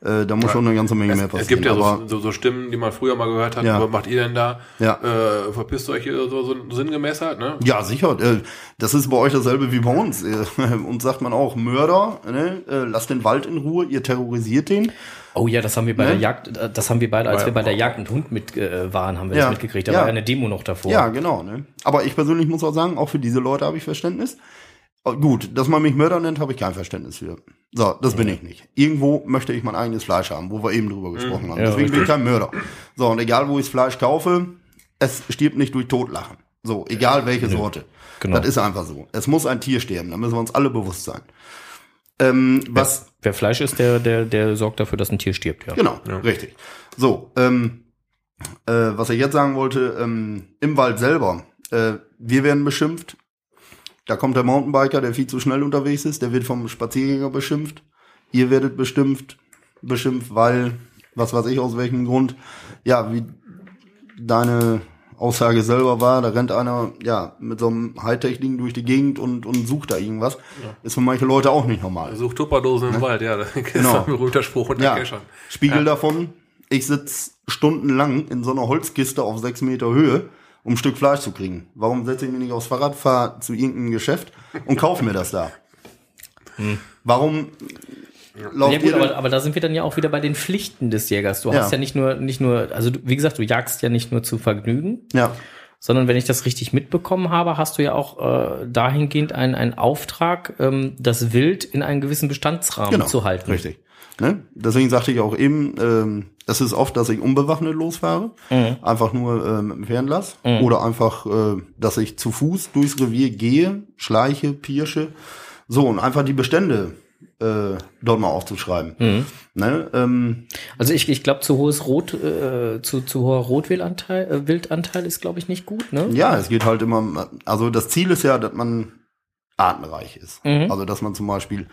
äh, da muss schon eine ganze Menge mehr Es, passieren. es gibt ja so, so, so Stimmen, die man früher mal gehört hat. Ja. Was macht ihr denn da? Ja. Äh, verpisst euch hier so, so sinngemäß halt, ne? Ja, sicher. Äh, Das ist bei euch dasselbe wie bei uns. Äh, Uns sagt man auch, Mörder, ne? äh, lasst den Wald in Ruhe, ihr terrorisiert den. Oh ja, das haben wir bei Ne? der Jagd, äh, das haben wir beide, als Bei- wir bei der Jagd mit Hund mit äh, waren, haben wir Ja. das mitgekriegt. Da Ja. war ja eine Demo noch davor. Ja, genau. Ne? Aber ich persönlich muss auch sagen, auch für diese Leute habe ich Verständnis. Äh, Gut, dass man mich Mörder nennt, habe ich kein Verständnis für. So, das bin ich nicht. Irgendwo möchte ich mein eigenes Fleisch haben, wo wir eben drüber gesprochen haben. Ja, Deswegen bin ich kein Mörder. So, und egal wo ich das Fleisch kaufe, es stirbt nicht durch Totlachen. So, egal welche Sorte. genau. Das ist einfach so. Es muss ein Tier sterben, da müssen wir uns alle bewusst sein. Ähm, was, Wer Fleisch ist, der, der, der sorgt dafür, dass ein Tier stirbt, ja. Genau, richtig. So, ähm, äh, was ich jetzt sagen wollte, ähm, im Wald selber, äh, wir werden beschimpft. Da kommt der Mountainbiker, der viel zu schnell unterwegs ist, der wird vom Spaziergänger beschimpft. Ihr werdet bestimmt beschimpft, weil, was weiß ich aus welchem Grund, ja, wie deine Aussage selber war, da rennt einer, ja, mit so einem Hightech-Ding durch die Gegend und, und sucht da irgendwas. Ist für manche Leute auch nicht normal. Sucht Tupperdosen im Wald, ja, das ist Genau. ein berühmter Spruch unter Ja, Cachern. Spiegel Ja. davon, ich sitz stundenlang in so einer Holzkiste auf sechs Meter Höhe, um ein Stück Fleisch zu kriegen. Warum setze ich mich nicht aufs Fahrrad, fahre zu irgendeinem Geschäft und kaufe mir das da? Warum lauft Ja gut, aber, aber da sind wir dann ja auch wieder bei den Pflichten des Jägers. Du Ja. hast ja nicht nur, nicht nur, also du, wie gesagt, du jagst ja nicht nur zu Vergnügen, Ja, sondern wenn ich das richtig mitbekommen habe, hast du ja auch äh, dahingehend einen, einen Auftrag, ähm, das Wild in einen gewissen Bestandsrahmen genau. zu halten. Richtig. Ne? Deswegen sagte ich auch eben, ähm, es ist oft, dass ich unbewaffnet losfahre, einfach nur äh, mit dem Fernlass oder einfach, äh, dass ich zu Fuß durchs Revier gehe, schleiche, pirsche, so und einfach die Bestände äh, dort mal aufzuschreiben. Ne? Ähm, Also ich, ich glaube, zu hohes Rot, äh, zu, zu hoher Rotwildanteil äh, Wildanteil ist, glaube ich, nicht gut, ne? Ja, es geht halt immer, also das Ziel ist ja, dass man artenreich ist. Also, dass man zum Beispiel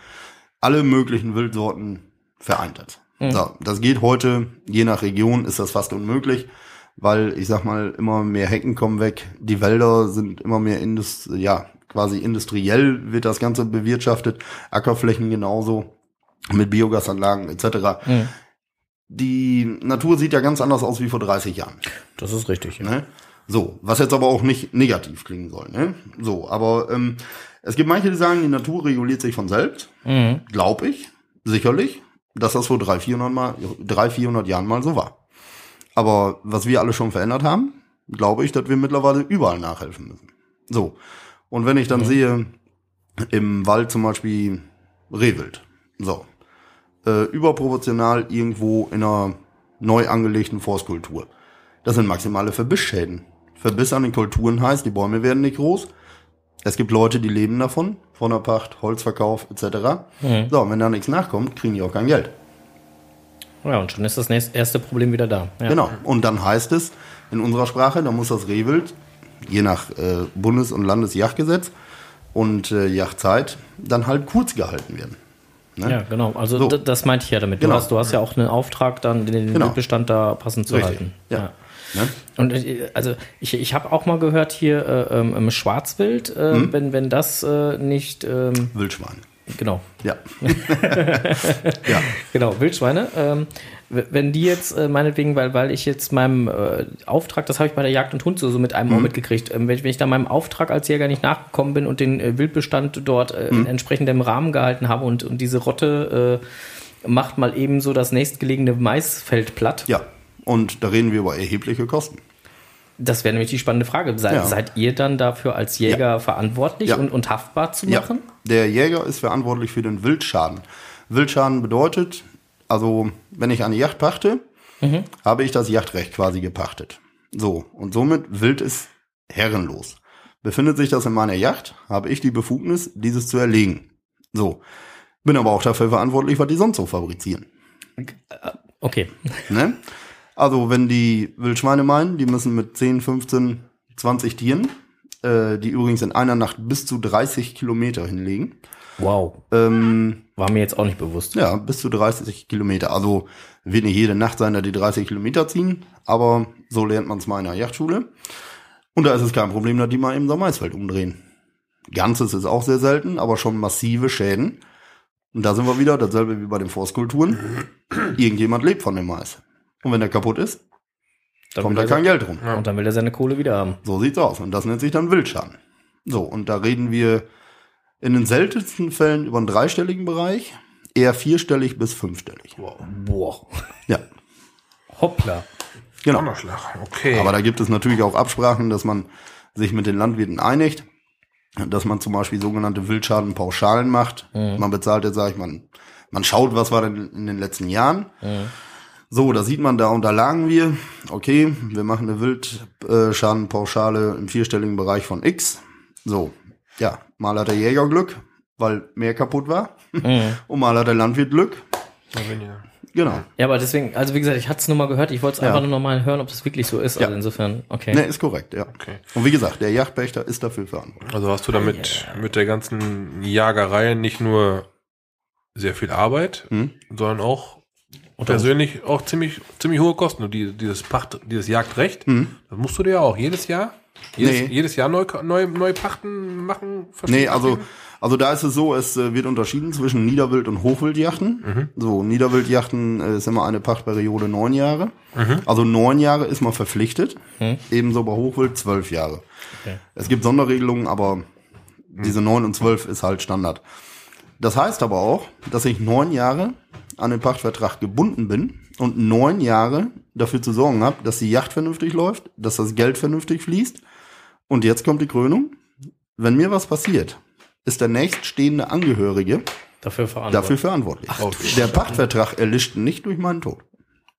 alle möglichen Wildsorten vereint hat. So, das geht heute, je nach Region ist das fast unmöglich, weil ich sag mal, immer mehr Hecken kommen weg, die Wälder sind immer mehr Indus ja, quasi industriell wird das Ganze bewirtschaftet, Ackerflächen genauso, mit Biogasanlagen etc. Die Natur sieht ja ganz anders aus wie vor 30 Jahren. Das ist richtig. Ja. Ne? So, was jetzt aber auch nicht negativ klingen soll. Ne? So, aber ähm, es gibt manche, die sagen, die Natur reguliert sich von selbst. Mhm. Glaube ich, sicherlich, dass das vor 300, 400, mal, 300, 400 Jahren mal so war. Aber was wir alle schon verändert haben, glaube ich, dass wir mittlerweile überall nachhelfen müssen. So, und wenn ich dann sehe, im Wald zum Beispiel Rehwild, so, äh, überproportional irgendwo in einer neu angelegten Forstkultur. Das sind maximale Verbissschäden. Verbiss an den Kulturen heißt, die Bäume werden nicht groß. Es gibt Leute, die leben davon, von der Pacht, Holzverkauf etc. So, und wenn da nichts nachkommt, kriegen die auch kein Geld. ja, und schon ist das nächste, erste Problem wieder da. Ja. Genau. Und dann heißt es in unserer Sprache, da muss das Rehwild, je nach äh, Bundes- und Landesjagdgesetz und äh, Jagdzeit, dann halt kurz gehalten werden. Ne? Ja, genau. Also So. das meinte ich ja damit. Du, Genau. hast, du hast ja auch einen Auftrag, dann den Genau. Wildbestand da passend zu Richtig. halten. Ja. Ne? Und äh, also ich, ich habe auch mal gehört hier äh, ähm, im Schwarzwild, äh, Hm? wenn, wenn das äh, nicht ähm, Wildschwein. genau Ja. ja. Genau, Wildschweine. Ähm, wenn die jetzt, äh, meinetwegen, weil, weil ich jetzt meinem äh, Auftrag, das habe ich bei der Jagd und Hund so, so mit einem Mhm. Mal mitgekriegt, ähm, wenn, wenn ich da meinem Auftrag als Jäger nicht nachgekommen bin und den äh, Wildbestand dort äh, Mhm. in entsprechendem Rahmen gehalten habe und, und diese Rotte äh, macht mal eben so das nächstgelegene Maisfeld platt. Ja. Und da reden wir über erhebliche Kosten. Das wäre nämlich die spannende Frage. Seid, Ja. seid ihr dann dafür als Jäger verantwortlich Ja. und, und haftbar zu machen? Ja, der Jäger ist verantwortlich für den Wildschaden. Wildschaden bedeutet, also wenn ich eine Yacht pachte, habe ich das Yachtrecht quasi gepachtet. So, und somit Wild ist herrenlos. Befindet sich das in meiner Yacht, habe ich die Befugnis, dieses zu erlegen. So, bin aber auch dafür verantwortlich, was die sonst so fabrizieren. Okay. Ne? Also wenn die Wildschweine meinen, die müssen mit 10, 15, 20 Tieren, äh, die übrigens in einer Nacht bis zu 30 Kilometer hinlegen, Wow. ähm, War mir jetzt auch nicht bewusst. ja, bis zu 30 Kilometer. Also wird nicht jede Nacht sein, dass die 30 Kilometer ziehen, aber so lernt man es mal in der Yachtschule. Und da ist es kein Problem, dass die mal eben so ein Maisfeld umdrehen. Ganzes ist auch sehr selten, aber schon massive Schäden. Und da sind wir wieder, dasselbe wie bei den Forstkulturen. Irgendjemand lebt von dem Mais. Und wenn der kaputt ist, Dann kommt da kein Geld rum. Und dann will er seine Kohle wieder haben. So sieht's aus. Und das nennt sich dann Wildschaden. So, und da reden wir in den seltensten Fällen über einen dreistelligen Bereich, eher vierstellig bis fünfstellig. Boah. Ja, Hoppla. genau. Donnerschlag. Okay. Aber da gibt es natürlich auch Absprachen, dass man sich mit den Landwirten einigt, dass man zum Beispiel sogenannte Wildschadenpauschalen macht. Man bezahlt jetzt, sag ich mal, man schaut, was war denn in den letzten Jahren. So, da sieht man, da unterlagen wir, okay, wir machen eine Wildschadenpauschale im vierstelligen Bereich von X. So, ja, mal hat der Jäger Glück, weil mehr kaputt war. Und mal hat der Landwirt Glück. Ja. Genau. Ja, aber deswegen, also wie gesagt, ich hatte es nur mal gehört, ich wollte es Ja. einfach nur noch mal hören, ob das wirklich so ist. Ja. Also insofern, okay. Ne, ist korrekt, ja. Okay. Und wie gesagt, der Yachtpächter ist dafür verantwortlich. Also hast du damit mit der ganzen Jagerei nicht nur sehr viel Arbeit, Mhm. sondern auch persönlich auch ziemlich ziemlich hohe Kosten. Und die, dieses Pacht, dieses Jagdrecht, das musst du dir ja auch jedes Jahr jedes, Mhm. Nee. jedes Jahr neu, neu, neu pachten machen. Nee, also, also da ist es so, es äh, wird unterschieden zwischen Niederwild- und Hochwildjachten. So, Niederwildjachten äh, ist immer eine Pachtperiode neun Jahre. Also neun Jahre ist man verpflichtet. Ebenso bei Hochwild zwölf Jahre. Okay. Es gibt Sonderregelungen, aber diese neun und zwölf ist halt Standard. Das heißt aber auch, dass ich neun Jahre an den Pachtvertrag gebunden bin und neun Jahre dafür zu sorgen habe, dass die Yacht vernünftig läuft, dass das Geld vernünftig fließt. Und jetzt kommt die Krönung. Wenn mir was passiert, ist der nächststehende Angehörige Dafür verantwortlich. dafür verantwortlich. Ach, Der Pachtvertrag erlischt nicht durch meinen Tod.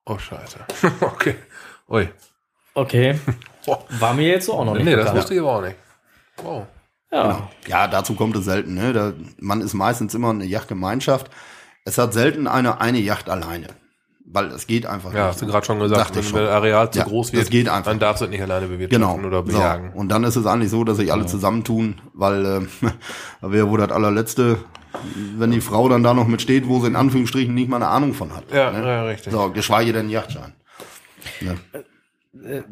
Oh, scheiße. okay. Ui. Okay. Oh. War mir jetzt so auch noch nicht Nee, das bekannt. wusste ich aber auch nicht. Wow. Ja. Ja, dazu kommt es selten. Ne? Da, man ist meistens immer eine Yachtgemeinschaft. Es hat selten eine eine Yacht alleine. Weil es geht einfach Ja, nicht. hast du gerade schon gesagt, wenn schon. das Areal zu Ja, groß wird, geht einfach dann darfst du nicht alleine Genau. bewirtschaften oder So. bejagen. Und dann ist es eigentlich so, dass sich alle zusammentun, weil äh, wäre wohl das allerletzte, wenn die Frau dann da noch mit steht, wo sie in Anführungsstrichen nicht mal eine Ahnung von hat. Ja, ne? ja, richtig. So, geschweige denn Yachtschein. Ne? Äh,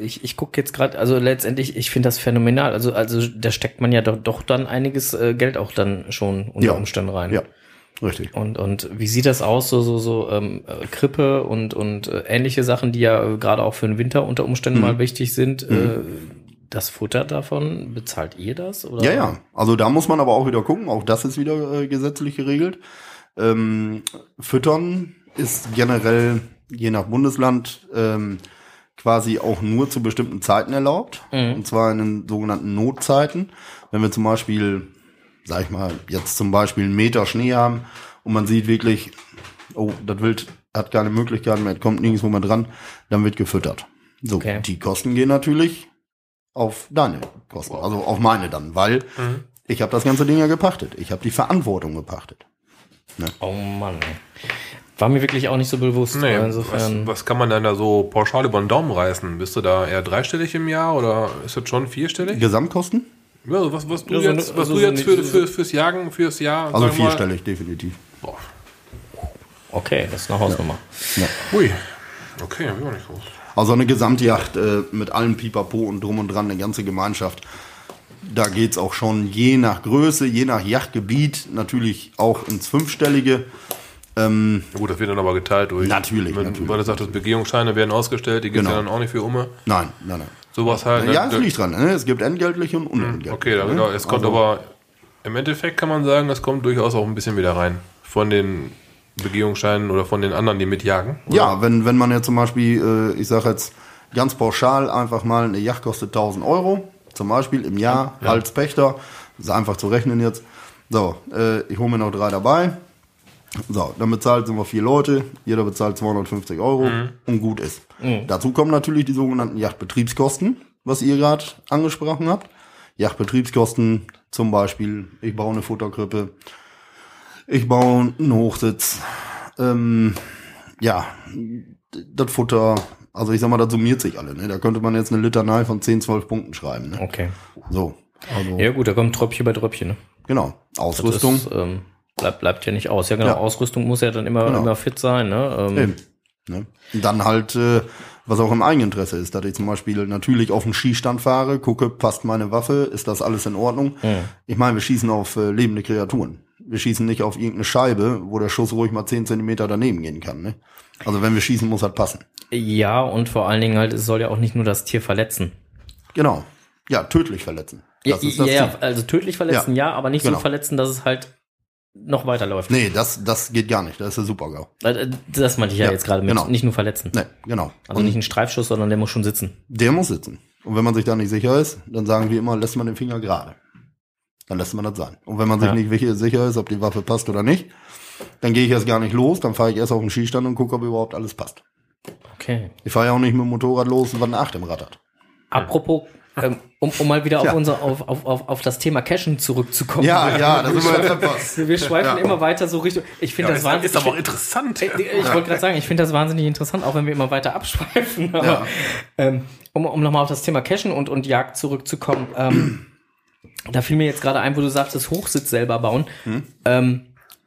Ich, ich gucke jetzt gerade, also letztendlich, ich finde das phänomenal. Also, also da steckt man ja doch, doch dann einiges äh, Geld auch dann schon unter Ja. Umständen rein. Ja, richtig. Und, und wie sieht das aus, so, so, so ähm, äh, Krippe und, und äh, ähnliche Sachen, die ja äh, gerade auch für den Winter unter Umständen Mhm. mal wichtig sind. Äh, das Futter davon, bezahlt ihr das? Oder? Ja, ja. Also da muss man aber auch wieder gucken, auch das ist wieder äh, gesetzlich geregelt. Ähm, Füttern ist generell je nach Bundesland ähm, quasi auch nur zu bestimmten Zeiten erlaubt. Mhm. Und zwar in den sogenannten Notzeiten. Wenn wir zum Beispiel, sag ich mal, jetzt zum Beispiel einen Meter Schnee haben und man sieht wirklich, oh, das Wild hat keine Möglichkeiten mehr, kommt nirgendwo mehr dran, dann wird gefüttert. So, Okay. die Kosten gehen natürlich auf deine Kosten, also auf meine dann, weil Mhm. ich habe das ganze Ding ja gepachtet. Ich habe die Verantwortung gepachtet. Oh Mann. War mir wirklich auch nicht so bewusst. Nee, aber was, insofern. was kann man denn da so pauschal über den Daumen reißen? Bist du da eher dreistellig im Jahr oder ist das schon vierstellig? Gesamtkosten? Ja, also was, was du Ja, jetzt, was du so jetzt für, für, fürs Jagen, fürs Jahr, Also wir mal- vierstellig, definitiv. Boah. Okay, das ist eine Hausnummer. Ui. Okay, hab ich auch nicht groß. Also eine Gesamtjacht äh, mit allem Pipapo und drum und dran, eine ganze Gemeinschaft. Da geht's auch schon je nach Größe, je nach Yachtgebiet, natürlich auch ins Fünfstellige. Ähm, Gut, das wird dann aber geteilt durch. Natürlich, natürlich. Weil du sagtest, Begehungsscheine werden ausgestellt, die gibt's Genau. ja dann auch nicht für Umme. nein, nein, nein. Sowas halt. Ja, ne? es liegt dran. Ne? Es gibt entgeltliche und unentgeltliche. Okay, da, ne? genau. Es kommt Also, aber im Endeffekt kann man sagen, es kommt durchaus auch ein bisschen wieder rein. Von den Begehungsscheinen oder von den anderen, die mitjagen. oder? Ja, wenn, wenn man jetzt zum Beispiel, äh, ich sage jetzt ganz pauschal einfach mal, eine Yacht kostet 1000 Euro, zum Beispiel im Jahr als Pächter, das ist einfach zu rechnen jetzt. So, äh, ich hole mir noch drei dabei. So, dann bezahlt sind wir vier Leute, jeder bezahlt 250 Euro und gut ist. Dazu kommen natürlich die sogenannten Yachtbetriebskosten, was ihr gerade angesprochen habt. Yachtbetriebskosten, zum Beispiel, ich baue eine Futterkrippe, ich baue einen Hochsitz, ähm, ja, das Futter, also ich sag mal, das summiert sich alle. Ne? Da könnte man jetzt eine Litanei von 10, 12 Punkten schreiben. Ne? Okay. So, also Ja gut, da kommt Tröpfchen bei Tröpfchen. Ne? genau. Ausrüstung. Ist, ähm, bleibt, bleibt ja nicht aus. Ja genau, Ja. Ausrüstung muss ja dann immer, Genau. immer fit sein. Ne? Ähm, Eben, ne? Und dann halt, äh, was auch im Eigeninteresse ist, dass ich zum Beispiel natürlich auf den Skistand fahre, gucke, passt meine Waffe, ist das alles in Ordnung? Ich meine, wir schießen auf äh, lebende Kreaturen. Wir schießen nicht auf irgendeine Scheibe, wo der Schuss ruhig mal 10 Zentimeter daneben gehen kann. Ne? Also wenn wir schießen, muss halt passen. Ja, und vor allen Dingen halt, es soll ja auch nicht nur das Tier verletzen. Genau. Ja, tödlich verletzen. Ja, Das ist das ja, Ziel. also tödlich verletzen, ja, aber nicht Genau. so verletzen, dass es halt noch weiterläuft. Nee, das, das geht gar nicht. Das ist der Super-GAU. Äh, Das meinte ich ja, Ja, jetzt gerade mit, genau. nicht nur verletzen. Nee, genau. Also Und nicht ein Streifschuss, sondern der muss schon sitzen. der muss sitzen. Und wenn man sich da nicht sicher ist, dann sagen wir immer, lässt man den Finger gerade. Dann lässt man das sein. Und wenn man sich Ja. nicht sicher- ist, ob die Waffe passt oder nicht, dann gehe ich erst gar nicht los, dann fahre ich erst auf den Skistand und gucke, ob überhaupt alles passt. Okay. Ich fahre ja auch nicht mit dem Motorrad los, was eine 8 im Rad hat. Apropos, ähm, um, um mal wieder auf Ja. unser, auf, auf, auf, auf das Thema Cashen zurückzukommen. Ja, ja, das ist immer jetzt etwas. Wir schweifen Ja. immer weiter so Richtung. Ich finde Ja, das ist, wahnsinnig. ist aber auch interessant. Ich, ich wollte gerade sagen, ich finde das wahnsinnig interessant, auch wenn wir immer weiter abschweifen. Aber, Ja. ähm, um, um nochmal auf das Thema Cashen und, und Jagd zurückzukommen, ähm, da fiel mir jetzt gerade ein, wo du sagtest, Hochsitz selber bauen. Hm?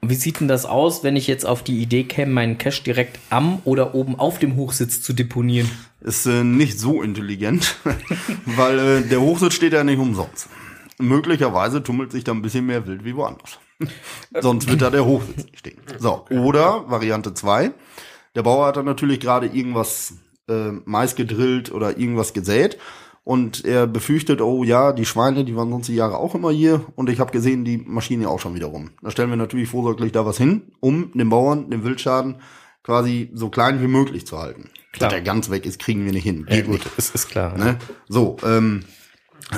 Wie sieht denn das aus, wenn ich jetzt auf die Idee käme, meinen Cache direkt am oder oben auf dem Hochsitz zu deponieren? Ist äh, nicht so intelligent, weil äh, der Hochsitz steht ja nicht umsonst. Möglicherweise tummelt sich da ein bisschen mehr Wild wie woanders. Sonst wird da der Hochsitz nicht stehen. So, oder Variante 2. Der Bauer hat dann natürlich gerade irgendwas äh, Mais gedrillt oder irgendwas gesät und er befürchtet, oh ja, die Schweine, die waren sonst die Jahre auch immer hier und ich habe gesehen, die Maschine ja auch schon wieder rum. Da stellen wir natürlich vorsorglich da was hin, um den Bauern den Wildschaden quasi so klein wie möglich zu halten. Klar. Dass der ganz weg ist, kriegen wir nicht hin. Geht nicht. ist, ist klar. Ne? So, ähm,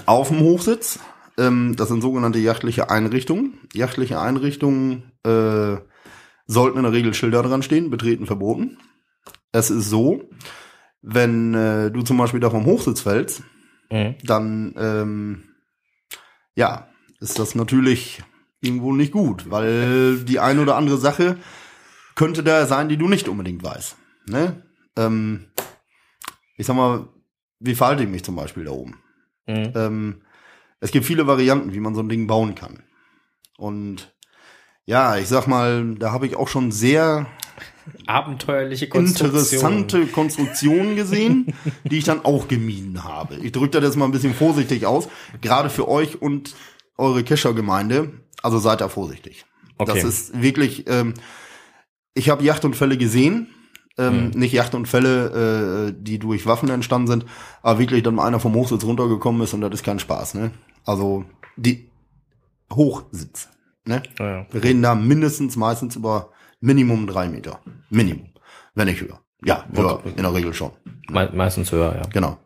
auf dem Hochsitz Ähm, das sind sogenannte jachtliche Einrichtungen. Jachtliche Einrichtungen äh, sollten in der Regel Schilder dran stehen, betreten verboten. Es ist so, wenn äh, du zum Beispiel da vom Hochsitz fällst, Mhm. dann ähm, ja, ist das natürlich irgendwo nicht gut, weil die eine oder andere Sache könnte da sein, die du nicht unbedingt weißt. Ne? Ähm, ich sag mal, wie verhalte ich mich zum Beispiel da oben? Mhm. Ähm, es gibt viele Varianten, wie man so ein Ding bauen kann. Und ja, ich sag mal, da habe ich auch schon sehr Abenteuerliche Konstruktion. interessante Konstruktionen gesehen, die ich dann auch gemieden habe. Ich drücke das jetzt mal ein bisschen vorsichtig aus, gerade für euch und eure Kescher-Gemeinde. Also seid da vorsichtig. Okay. Das ist wirklich, ähm, ich habe Yachtunfälle gesehen, ähm, nicht Yachtunfälle, äh, die durch Waffen entstanden sind, aber wirklich dann mal einer vom Hochsitz runtergekommen ist und das ist kein Spaß. Ne? Also die Hochsitz. Ne? Ja, ja. Wir reden da mindestens meistens über Minimum drei Meter. Minimum. Wenn nicht höher. Ja, höher, in der Regel schon. Me meistens höher, ja. Genau.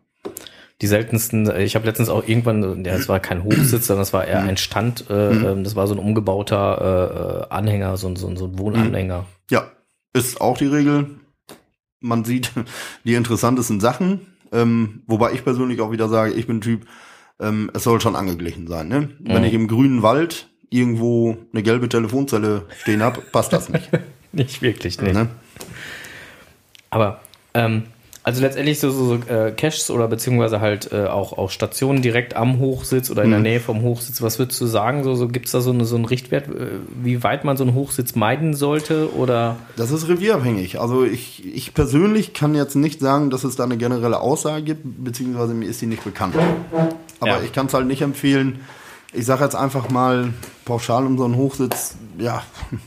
Die seltensten, äh, ich habe letztens auch irgendwann, ja, es war kein Hochsitz, sondern es war eher ein Stand, äh, ähm, das war so ein umgebauter äh, äh, Anhänger, so, ein- so, so ein Wohnanhänger. Ja, ist auch die Regel. Man sieht die interessantesten Sachen. Ähm, wobei ich persönlich auch wieder sage, ich bin Typ, ähm, es soll schon angeglichen sein. Ne? Wenn ich im grünen Wald irgendwo eine gelbe Telefonzelle stehen hab, passt das nicht. Nicht wirklich, nee. ne? Aber ähm, also letztendlich so, so, so äh, Caches oder beziehungsweise halt äh, auch, auch Stationen direkt am Hochsitz oder in der Nähe vom Hochsitz, was würdest du sagen? So, so gibt es da so, eine, so einen Richtwert, äh, wie weit man so einen Hochsitz meiden sollte? Oder Das ist revierabhängig. Also ich, ich persönlich kann jetzt nicht sagen, dass es da eine generelle Aussage gibt, beziehungsweise mir ist die nicht bekannt. Aber Ja. ich kann es halt nicht empfehlen. Ich sage jetzt einfach mal pauschal um so einen Hochsitz, ja,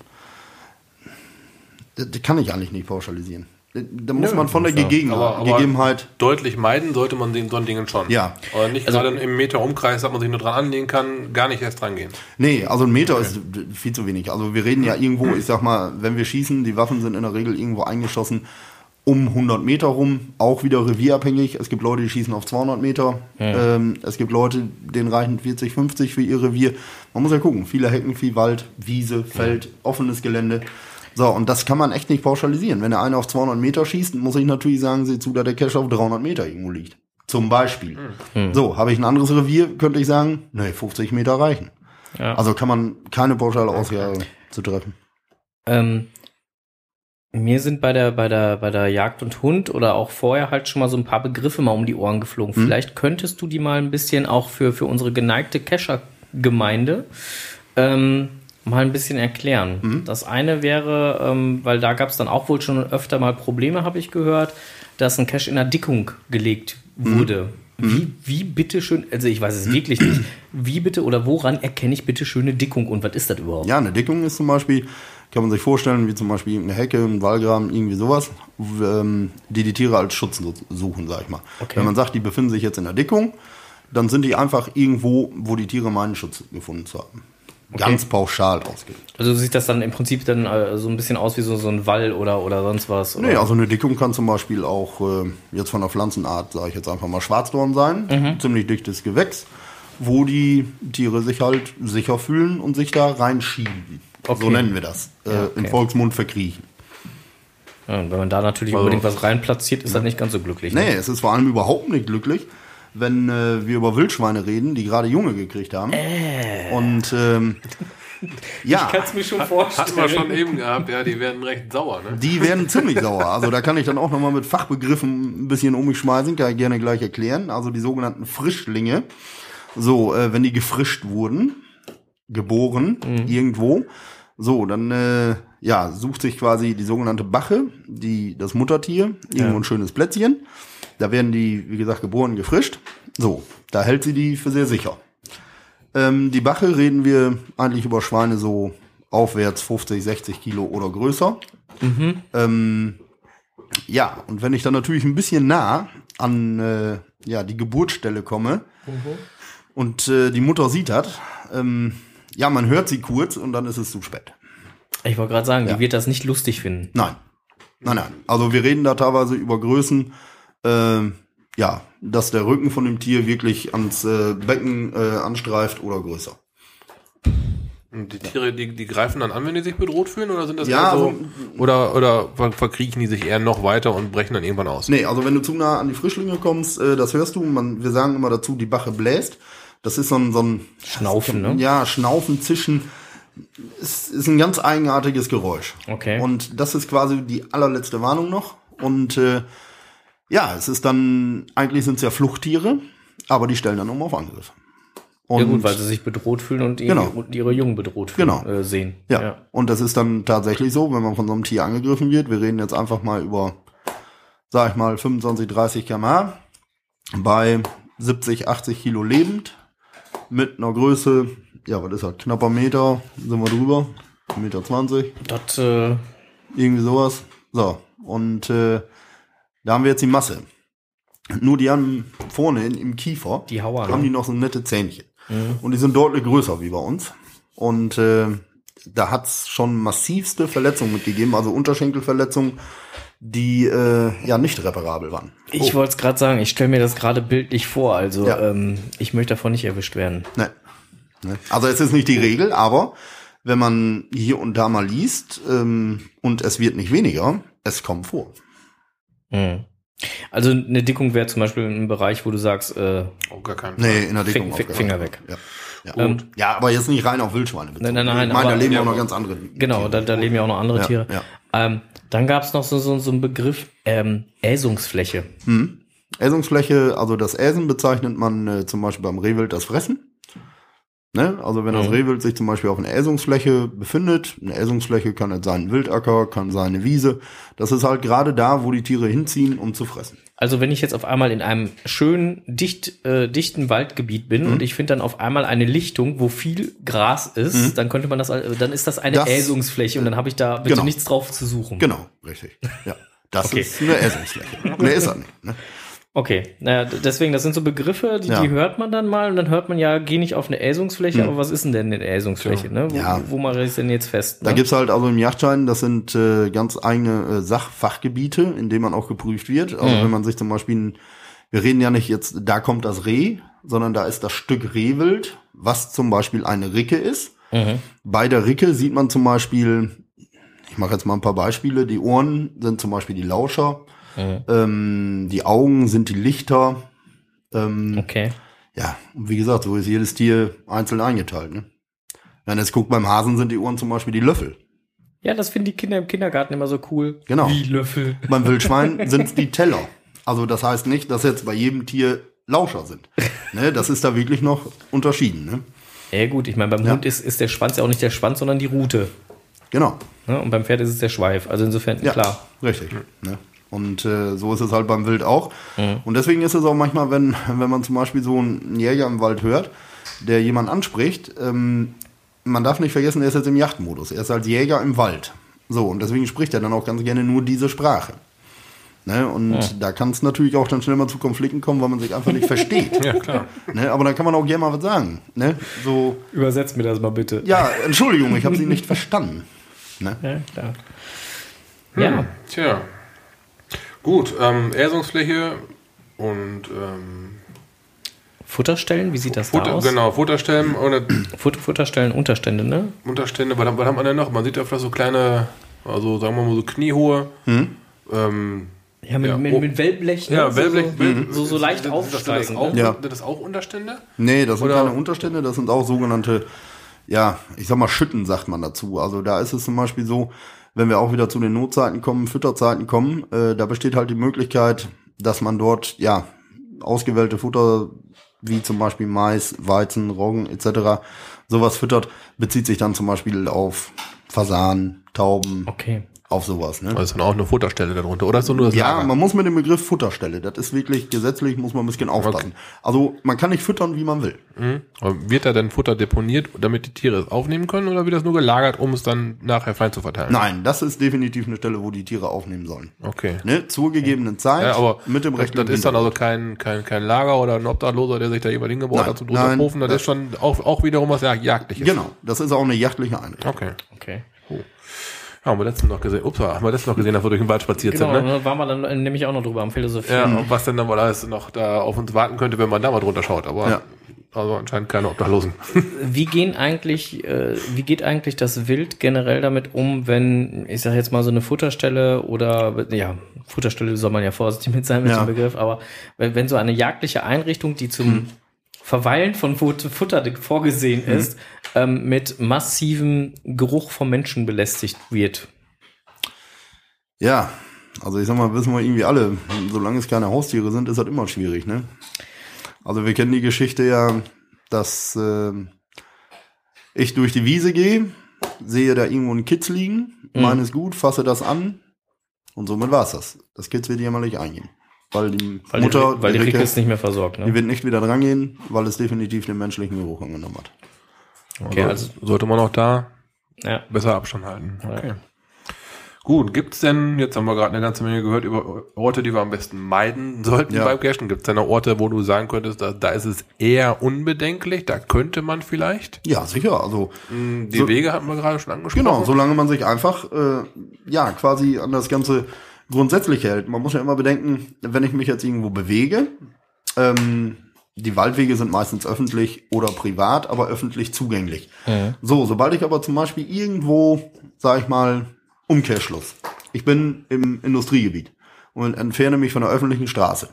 das, kann ich eigentlich nicht pauschalisieren. Da muss Nö, man von der ja. Gegegen Aber- aber- Gegebenheit, Deutlich meiden sollte man den so ein Dingen schon. Ja. Aber nicht Also- gerade im Meter Umkreis, dass man sich nur dran anlehnen kann, gar nicht erst dran gehen. Nee, also ein Meter ist viel zu wenig. Also wir reden ja irgendwo, ich sag mal, wenn wir schießen, die Waffen sind in der Regel irgendwo eingeschossen um 100 Meter rum, auch wieder revierabhängig. Es gibt Leute, die schießen auf 200 Meter. Ähm, es gibt Leute, denen reichen 40, 50 für ihr Revier. Man muss ja gucken, viele Hecken, viel Wald, Wiese, Feld, offenes Gelände. So, und das kann man echt nicht pauschalisieren. Wenn der eine auf 200 Meter schießt, muss ich natürlich sagen, sieh zu, dass der Cache auf 300 Meter irgendwo liegt. Zum Beispiel. So, habe ich ein anderes Revier, könnte ich sagen, nee, 50 Meter reichen. Ja. Also kann man keine pauschale Aussage zu treffen. Ähm, mir sind bei der, bei der, bei der Jagd und Hund oder auch vorher halt schon mal so ein paar Begriffe mal um die Ohren geflogen. Vielleicht könntest du die mal ein bisschen auch für, für unsere geneigte Kescher-Gemeinde ähm, mal ein bisschen erklären. Das eine wäre, ähm, weil da gab es dann auch wohl schon öfter mal Probleme, habe ich gehört, dass ein Cache in der Dickung gelegt wurde. Wie, wie bitte schön, also ich weiß es wirklich nicht, wie bitte oder woran erkenne ich bitte schöne Dickung und was ist das überhaupt? Ja, eine Dickung ist zum Beispiel, kann man sich vorstellen, wie zum Beispiel irgendeine Hecke, ein Wallgraben, irgendwie sowas, ähm, die die Tiere als Schutz su- suchen, sag ich mal. Okay. Wenn man sagt, die befinden sich jetzt in der Dickung, dann sind die einfach irgendwo, wo die Tiere meinen Schutz gefunden zu haben. Ganz pauschal ausgedrückt. Also sieht das dann im Prinzip dann äh, so ein bisschen aus wie so, so ein Wall oder, oder sonst was? Oder? Nee, also eine Dickung kann zum Beispiel auch äh, jetzt von der Pflanzenart, sage ich jetzt einfach mal, Schwarzdorn sein. Ziemlich dichtes Gewächs, wo die Tiere sich halt sicher fühlen und sich da reinschieben. Okay. So nennen wir das. Äh, Ja, Im okay. Volksmund verkriechen. Ja, und wenn man da natürlich Also- unbedingt was reinplatziert, ist das nicht ganz so glücklich. ne? Nee, es ist vor allem überhaupt nicht glücklich, wenn äh, wir über Wildschweine reden, die gerade Junge gekriegt haben. Und ähm, ja, Kannst du mir schon Hatten wir vorstellen. schon eben gehabt, ja, die werden recht sauer, ne? die werden ziemlich sauer. Also da kann ich dann auch nochmal mit Fachbegriffen ein bisschen um mich schmeißen, kann ich gerne gleich erklären. Also die sogenannten Frischlinge. So, äh, wenn die gefrischt wurden, geboren, irgendwo, so, dann äh, ja, sucht sich quasi die sogenannte Bache, die, das Muttertier, irgendwo ein schönes Plätzchen. Da werden die, wie gesagt, geboren, gefrischt. So, da hält sie die für sehr sicher. Ähm, die Bache reden wir eigentlich über Schweine so aufwärts 50, 60 Kilo oder größer. Ähm, ja, und wenn ich dann natürlich ein bisschen nah an äh, ja, die Geburtsstelle komme und äh, die Mutter sieht das, ähm, ja, man hört sie kurz und dann ist es zu spät. Ich wollte gerade sagen, Ja. die wird das nicht lustig finden. Nein. Nein, nein. Also wir reden da teilweise über Größen, äh, ja, dass der Rücken von dem Tier wirklich ans äh, Becken äh, anstreift oder größer. Und die Tiere, die, die greifen dann an, wenn die sich bedroht fühlen, oder sind das Ja, eher so, also- oder, oder ver- verkriechen die sich eher noch weiter und brechen dann irgendwann aus? Nee, also wenn du zu nah an die Frischlinge kommst, äh, das hörst du, man, wir sagen immer dazu, die Bache bläst. Das ist so ein, so ein Schnaufen, ne? ja, Schnaufen, Zischen. Es ist ein ganz eigenartiges Geräusch. Okay. Und das ist quasi die allerletzte Warnung noch. Und äh, ja, es ist dann, eigentlich sind es ja Fluchttiere, aber die stellen dann um auf Angriff. Und, Ja gut, weil sie sich bedroht fühlen und, Genau. ihre Jungen bedroht fühlen, Genau. äh, sehen. Ja. Und das ist dann tatsächlich so, wenn man von so einem Tier angegriffen wird. Wir reden jetzt einfach mal über, sag ich mal, 25, 30 kmh bei 70, 80 Kilo lebend mit einer Größe, ja, was ist das, knapper Meter, sind wir drüber, Meter 20, Das, äh, irgendwie sowas. So, und äh, da haben wir jetzt die Masse. Nur die haben vorne im Kiefer, Die Hauer, haben ne? die noch so nette Zähnchen. Und die sind deutlich größer wie bei uns. Und äh, da hat's schon massivste Verletzungen mitgegeben, also Unterschenkelverletzungen, die äh, ja nicht reparabel waren. ich wollte es gerade sagen, ich stelle mir das gerade bildlich vor. Also Ja. ähm, ich möchte davon nicht erwischt werden. Ne. Ne. Also es ist nicht die Regel, aber wenn man hier und da mal liest ähm, und es wird nicht weniger, es kommt vor. Hm. Also eine Dickung wäre zum Beispiel ein Bereich, wo du sagst, äh, Oh, gar keinen Nee, in der Dickung Fing- Finger weg. Ja. Ja. Ähm, ja, aber jetzt nicht rein auf Wildschweine bezogen. Nein, nein, nein, Ich meine, da leben Ja, auch noch ganz andere. genau, da, da leben ja auch noch andere Ja, Tiere. ja. Ähm, dann gab es noch so, so, so einen Begriff ähm, Äsungsfläche. Hm. Äsungsfläche, also das Äsen bezeichnet man äh, zum Beispiel beim Rehwild das Fressen. Ne? Also wenn das Mhm. Rehwild sich zum Beispiel auf einer Äsungsfläche befindet, eine Äsungsfläche kann jetzt sein ein Wildacker, kann sein eine Wiese. Das ist halt gerade da, wo die Tiere hinziehen, um zu fressen. Also wenn ich jetzt auf einmal in einem schönen, dicht, äh, dichten Waldgebiet bin Mhm. und ich finde dann auf einmal eine Lichtung, wo viel Gras ist, dann könnte man das, dann ist das eine Mhm. Das- Äsungsfläche und dann habe ich da bitte Genau. nichts drauf zu suchen. Genau, richtig. Ja. Das Okay. ist eine Äsungsfläche. Mehr ist er nicht. Ne? Okay, naja, deswegen, das sind so Begriffe, die, Ja. die hört man dann mal und dann hört man ja, geh nicht auf eine Äsungsfläche, aber was ist denn denn eine Äsungsfläche, ne? Wo, Hm. Ja. wo mache ich es denn jetzt fest? Da Ne? gibt's halt also im Yachtschein, das sind äh, ganz eigene äh, Sachfachgebiete, in denen man auch geprüft wird. Also Mhm. wenn man sich zum Beispiel, ein- wir reden ja nicht jetzt, da kommt das Reh, sondern da ist das Stück Rehwild, was zum Beispiel eine Ricke ist. Mhm. Bei der Ricke sieht man zum Beispiel, ich mache jetzt mal ein paar Beispiele, die Ohren sind zum Beispiel die Lauscher, Mhm. ähm, die Augen sind die Lichter. Ähm, Okay. ja, und wie gesagt, so ist jedes Tier einzeln eingeteilt. Ne? Wenn jetzt guckt, beim Hasen sind die Ohren zum Beispiel die Löffel. Ja, das finden die Kinder im Kindergarten immer so cool. Genau. Wie Löffel. Beim Wildschwein sind es die Teller. Also das heißt nicht, dass jetzt bei jedem Tier Lauscher sind. Ne, das ist da wirklich noch unterschieden. Ne? Ja gut, ich meine, beim Ja. Hund ist, ist der Schwanz ja auch nicht der Schwanz, sondern die Rute. Genau. Ne? Und beim Pferd ist es der Schweif. Also insofern, Ja, klar. richtig. Ne? Und äh, so ist es halt beim Wild auch. Und deswegen ist es auch manchmal, wenn, wenn man zum Beispiel so einen Jäger im Wald hört, der jemanden anspricht, ähm, man darf nicht vergessen, er ist jetzt im Yachtmodus. Er ist als Jäger im Wald. So, und deswegen spricht er dann auch ganz gerne nur diese Sprache. Ne? Und da kann es natürlich auch dann schnell mal zu Konflikten kommen, weil man sich einfach nicht versteht. Ja, klar. Ne? Aber dann kann man auch gerne mal was sagen. Ne? So, Übersetzt mir das mal bitte. ja, Entschuldigung, ich habe Sie nicht verstanden. Ne? Ja, klar. Hm. Ja, Tja. Gut, ähm, Äsungsfläche und ähm, Futterstellen, wie sieht das da Futter, aus? genau, Futterstellen oder Fut Futterstellen, Unterstände, ne? Unterstände, was, was haben wir denn noch? Man sieht öfter so kleine, also sagen wir mal so kniehohe, ähm, Ja, mit, Ja, mit, mit Wellblech, ne? ja, so, Wellblech, so, so, so leicht sind das- das? Ja. Sind das auch Unterstände? Nee, das sind Oder- keine Unterstände, das sind auch sogenannte, ja, ich sag mal Schütten, sagt man dazu. Also da ist es zum Beispiel so, wenn wir auch wieder zu den Notzeiten kommen, Fütterzeiten kommen, äh, da besteht halt die Möglichkeit, dass man dort, ja, ausgewählte Futter, wie zum Beispiel Mais, Weizen, Roggen etc., sowas füttert, bezieht sich dann zum Beispiel auf Fasan, Tauben, Okay. Auf sowas. Ne? Also ist dann auch eine Futterstelle darunter, oder so nur das Ja, Lager? man muss mit dem Begriff Futterstelle, das ist wirklich gesetzlich, muss man ein bisschen aufpassen. Also man kann nicht füttern, wie man will. Mhm. Aber Wird da denn Futter deponiert, damit die Tiere es aufnehmen können, oder wird das nur gelagert, um es dann nachher fein zu verteilen? Nein, das ist definitiv eine Stelle, wo die Tiere aufnehmen sollen. Okay. Ne? Zur gegebenen Zeit, Ja, aber mit dem rechten das ist dann also kein, kein, kein Lager oder ein Obdachloser, der sich da jemand hingebaut Nein, hat zum nein, Ofen. Das das- ist schon auch, auch wiederum was ja, Jagdliches. Genau, das ist auch eine jachtliche Einrichtung. Okay. Okay. Haben wir letztens noch gesehen. Ups, haben wir letztens noch gesehen, dass wir durch den Wald spaziert Genau, sind, ne? da waren wir dann nämlich auch noch drüber am Philosophieren. Ja, und was denn dann wohl alles noch da auf uns warten könnte, wenn man da mal drunter schaut. Aber Ja. also anscheinend keine Obdachlosen. Wie gehen eigentlich, äh, wie geht eigentlich das Wild generell damit um, wenn, ich sage jetzt mal so eine Futterstelle oder ja, Futterstelle soll man ja vorsichtig mit sein mit Ja. dem Begriff, aber wenn, wenn so eine jagdliche Einrichtung, die zum Verweilen von Fut Futter vorgesehen ist, ähm, mit massivem Geruch vom Menschen belästigt wird. Ja, also ich sag mal, wissen wir irgendwie alle, solange es keine Haustiere sind, ist das immer schwierig, ne? Also wir kennen die Geschichte ja, dass ähm, ich durch die Wiese gehe, sehe da irgendwo ein Kitz liegen, meine es gut, fasse das an und somit war's das. Das Kitz wird jämmerlich eingehen. Weil die Weil Mutter, die, weil die der Ricke Ricke, ist nicht mehr versorgt. die Ne? wird nicht wieder drangehen, weil es definitiv den menschlichen Geruch angenommen hat. Okay, also, sollte man auch da ja. besser Abstand halten. Okay. Gut, gibt's denn, jetzt haben wir gerade eine ganze Menge gehört über Orte, die wir am besten meiden sollten Ja. beim Cashen. Gibt's denn noch Orte, wo du sagen könntest, da, da ist es eher unbedenklich, da könnte man vielleicht? Ja, sicher. Also Hm, Die So- Wege hatten wir gerade schon angesprochen. Genau, solange man sich einfach, äh, ja, quasi an das Ganze grundsätzlich hält. Man muss ja immer bedenken, wenn ich mich jetzt irgendwo bewege, ähm, die Waldwege sind meistens öffentlich oder privat, aber öffentlich zugänglich. So, sobald ich aber zum Beispiel irgendwo, sag ich mal, Umkehrschluss. Ich bin im Industriegebiet und entferne mich von der öffentlichen Straße.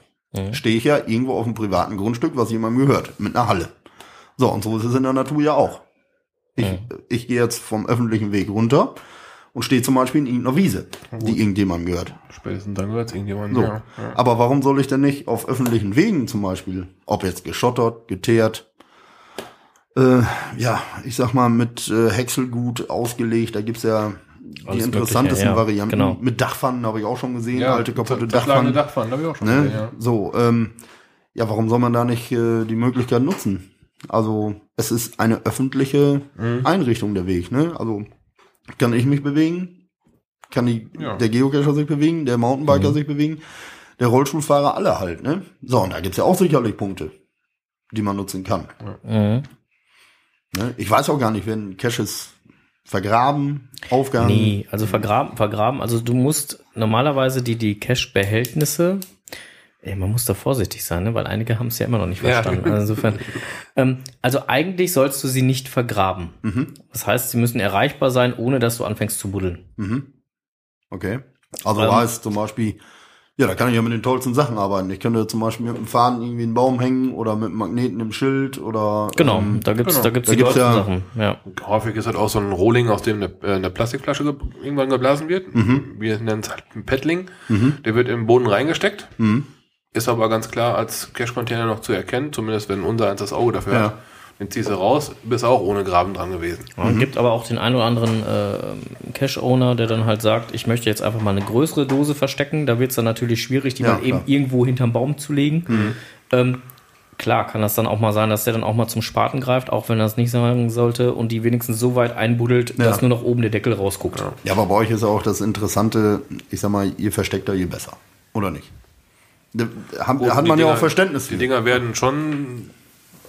Stehe ich ja irgendwo auf einem privaten Grundstück, was jemandem gehört, mit einer Halle. So, und so ist es in der Natur ja auch. Ich, ich gehe jetzt vom öffentlichen Weg runter und stehe zum Beispiel in irgendeiner Wiese, die irgendjemandem gehört. Spätestens dann gehört es irgendjemand. So. Ja. Ja. Aber warum soll ich denn nicht auf öffentlichen Wegen zum Beispiel, ob jetzt geschottert, geteert, äh, ja, ich sag mal mit äh, Häckselgut ausgelegt, da gibt's ja die Alles interessantesten ja, Varianten. genau. Mit Dachpfannen habe ich auch schon gesehen, alte kaputte Dachpfannen. Dachpfannen, habe ich auch schon Ne? gesehen, ja. So, ähm, ja, warum soll man da nicht äh, die Möglichkeit nutzen? Also es ist eine öffentliche Mhm. Einrichtung der Weg, ne? Also kann ich mich bewegen, kann die, Ja. der Geocacher sich bewegen, der Mountainbiker Mhm. sich bewegen, der Rollstuhlfahrer alle halt, ne? So, und da gibt's ja auch sicherlich Punkte, die man nutzen kann. Mhm. Ne? Ich weiß auch gar nicht, wenn Caches vergraben, aufgehangen. Nee, also vergraben, vergraben. Also du musst normalerweise die, die Cash-Behältnisse, ey, man muss da vorsichtig sein, ne? weil einige haben es ja immer noch nicht Ja. verstanden. Also insofern, ähm, also eigentlich sollst du sie nicht vergraben. Mhm. Das heißt, sie müssen erreichbar sein, ohne dass du anfängst zu buddeln. Mhm. Okay. Also Ähm, heißt zum Beispiel, ja, da kann ich ja mit den tollsten Sachen arbeiten. Ich könnte zum Beispiel mit dem Faden irgendwie einen Baum hängen oder mit einem Magneten im Schild oder Genau, ähm, da gibt's, genau. da gibt's Da die gibt's tollsten ja- Sachen. Ja. Häufig ist halt auch so ein Rohling, aus dem eine, äh, eine Plastikflasche ge irgendwann geblasen wird. Mhm. Wir nennen es halt ein Paddling. Der wird im Boden reingesteckt. Mhm. Ist aber ganz klar als Cash-Container noch zu erkennen, zumindest wenn unser eins das Auge dafür Ja. hat. Den ziehst du raus, bist auch ohne Graben dran gewesen. Ja, Gibt aber auch den einen oder anderen äh, Cash-Owner, der dann halt sagt, ich möchte jetzt einfach mal eine größere Dose verstecken. Da wird's dann natürlich schwierig, die Ja, mal eben klar. irgendwo hinterm Baum zu legen. Ähm, klar kann das dann auch mal sein, dass der dann auch mal zum Spaten greift, auch wenn er es nicht sagen sollte und die wenigstens so weit einbuddelt, Ja. dass nur noch oben der Deckel rausguckt. Ja, aber bei euch ist ja auch das Interessante, ich sag mal, je versteckter, je besser. Oder nicht? Da hat, Gut, hat die man ja Dinger- auch Verständnis Die für. Dinger werden schon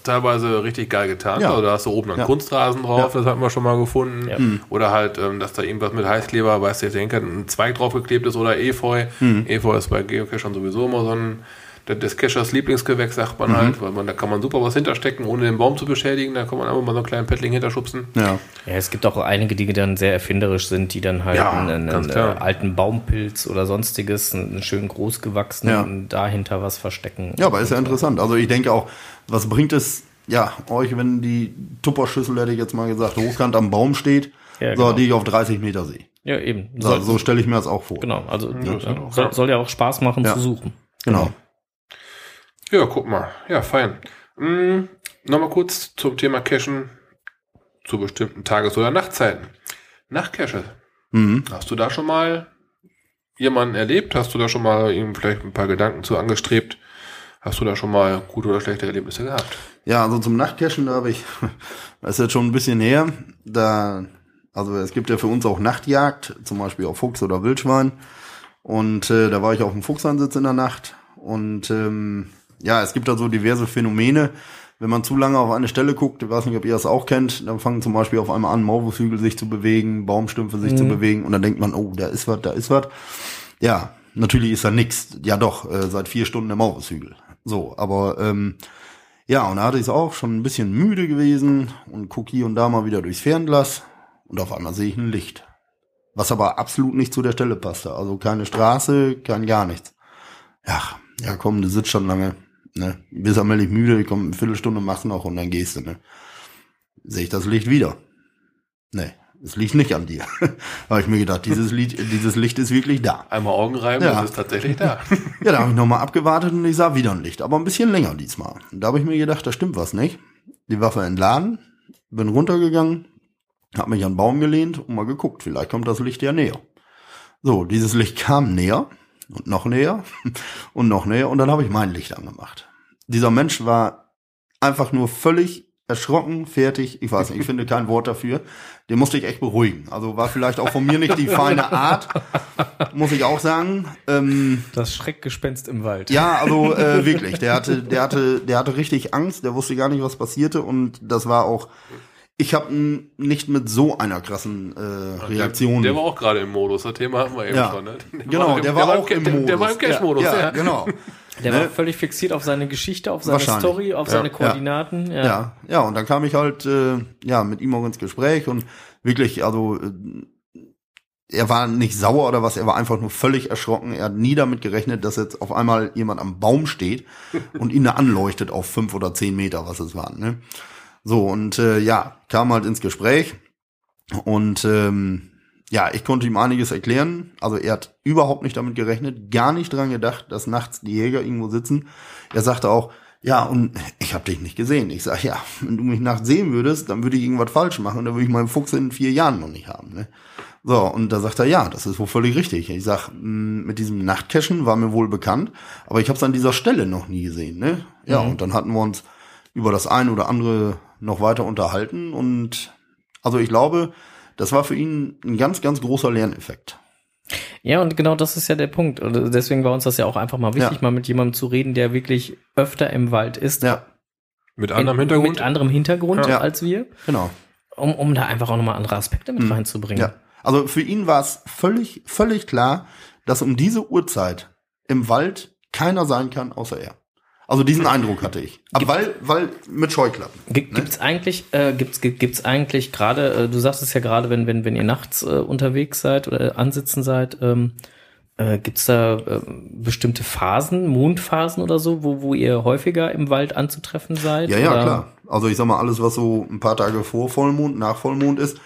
teilweise richtig geil getan. Ja. Also da hast du oben einen Ja. Kunstrasen drauf, Ja. das hatten wir schon mal gefunden. Ja. Oder halt, ähm, dass da irgendwas mit Heißkleber, weißt du, ich denke, ein Zweig draufgeklebt ist oder Efeu. Efeu ist bei Geocachern sowieso immer so ein des Cachers Lieblingsgewächs, sagt man halt, weil man, da kann man super was hinterstecken, ohne den Baum zu beschädigen. Da kann man einfach mal so einen kleinen Paddling hinterschubsen. Ja. Ja, es gibt auch einige, die dann sehr erfinderisch sind, die dann halt Ja, einen, einen, äh, alten Baumpilz oder sonstiges, einen schön groß gewachsenen, dahinter was verstecken. Ja, aber ist ja interessant. Also ich denke auch, was bringt es, ja, euch, wenn die Tupperschüssel, hätte ich jetzt mal gesagt, hochkant am Baum steht, Ja, so, genau. die ich auf 30 Meter sehe. Ja, eben. So, so stelle ich mir das auch vor. Genau, also das ja, auch, soll, ja. soll ja auch Spaß machen Ja. zu suchen. Genau. Ja, guck mal. Ja, fein. Hm, Nochmal kurz zum Thema Cachen zu bestimmten Tages- oder Nachtzeiten. Nachtcache. Mhm. Hast du da schon mal jemanden erlebt? Hast du da schon mal ihm vielleicht ein paar Gedanken zu angestrebt? Hast du da schon mal gute oder schlechte Erlebnisse gehabt? Ja, also zum Nachtcachen, da habe ich, das ist jetzt schon ein bisschen her, da, also es gibt ja für uns auch Nachtjagd, zum Beispiel auf Fuchs oder Wildschwein. Und äh, da war ich auf dem Fuchsansitz in der Nacht. Und ähm, ja, es gibt da so diverse Phänomene, wenn man zu lange auf eine Stelle guckt, ich weiß nicht, ob ihr das auch kennt, dann fangen zum Beispiel auf einmal an, Maulwurfshügel sich zu bewegen, Baumstümpfe sich zu bewegen und dann denkt man, oh, da ist was, da ist was. Ja, natürlich ist da nix. Ja doch, äh, seit vier Stunden der Maulwurfshügel. So, aber ähm, ja, und da hatte ich es auch schon ein bisschen müde gewesen und guck hier und da mal wieder durchs Fernglas und auf einmal sehe ich ein Licht. Was aber absolut nicht zu der Stelle passte. Also keine Straße, kein gar nichts. Ja, ja komm, du sitzt schon lange. Ne? Bist allmählich müde, komm, eine Viertelstunde machst noch und dann gehst du. Ne? Sehe ich das Licht wieder. Ne, es liegt nicht an dir. habe ich mir gedacht, dieses Licht, dieses Licht ist wirklich da. Einmal Augen reiben, Ja. das ist tatsächlich da. Ja, da habe ich nochmal abgewartet und ich sah wieder ein Licht, aber ein bisschen länger diesmal. Und da habe ich mir gedacht, da stimmt was nicht. Die Waffe entladen, bin runtergegangen, habe mich an den Baum gelehnt und mal geguckt, vielleicht kommt das Licht ja näher. So, dieses Licht kam näher und noch näher und noch näher und dann habe ich mein Licht angemacht. Dieser Mensch war einfach nur völlig erschrocken, fertig, ich weiß nicht, ich finde kein Wort dafür. Den musste ich echt beruhigen. Also war vielleicht auch von mir nicht die feine Art, muss ich auch sagen. Ähm, Das Schreckgespenst im Wald. ja, also äh, wirklich, der hatte, der hatte, der hatte richtig Angst, der wusste gar nicht, was passierte und das war auch. Ich habe nicht mit so einer krassen äh, Reaktion. Der war auch gerade im Modus, das Thema hatten wir eben Ja. schon. Ne? genau, der war, auch im der, Modus. Der war im Cash-Modus, ja, ja. ja, genau. Der Ne? war völlig fixiert auf seine Geschichte, auf seine. Story, auf Ja. seine Koordinaten. Ja. Ja, ja, und dann kam ich halt äh, ja mit ihm auch ins Gespräch und wirklich, also äh, er war nicht sauer oder was, er war einfach nur völlig erschrocken. Er hat nie damit gerechnet, dass jetzt auf einmal jemand am Baum steht und ihn da anleuchtet auf fünf oder zehn Meter, was es waren. Ne? So, und äh, ja, kam halt ins Gespräch und ähm, ja, ich konnte ihm einiges erklären. Also er hat überhaupt nicht damit gerechnet, gar nicht dran gedacht, dass nachts die Jäger irgendwo sitzen. Er sagte auch, ja, und ich habe dich nicht gesehen. Ich sage, ja, wenn du mich nachts sehen würdest, dann würde ich irgendwas falsch machen. Dann würde ich meinen Fuchs in vier Jahren noch nicht haben. Ne? So, und da sagt er, ja, das ist wohl völlig richtig. Ich sag, mh, mit diesem Nachtcachen war mir wohl bekannt, aber ich habe es an dieser Stelle noch nie gesehen. Ne? Ja, und dann hatten wir uns über das eine oder andere noch weiter unterhalten. Und also ich glaube, das war für ihn ein ganz, ganz großer Lerneffekt. Ja, und genau das ist ja der Punkt. Und deswegen war uns das ja auch einfach mal wichtig, Ja. mal mit jemandem zu reden, der wirklich öfter im Wald ist. Ja, Mit anderem In- Hintergrund. Mit anderem Hintergrund Ja. als wir, genau. um, um da einfach auch nochmal andere Aspekte mit reinzubringen. Ja. Also für ihn war es völlig, völlig klar, dass um diese Uhrzeit im Wald keiner sein kann, außer er. Also diesen Eindruck hatte ich. Aber weil, weil mit Scheuklappen. G- Gibt's eigentlich, äh, gibt's, gi- gibt's eigentlich gerade, äh, du sagst es ja gerade, wenn, wenn, wenn ihr nachts äh, unterwegs seid oder ansitzen seid, ähm, äh, gibt's da äh, bestimmte Phasen, Mondphasen oder so, wo, wo ihr häufiger im Wald anzutreffen seid? Ja, ja, oder? klar. Also ich sag mal, alles, was so ein paar Tage vor Vollmond, nach Vollmond ist,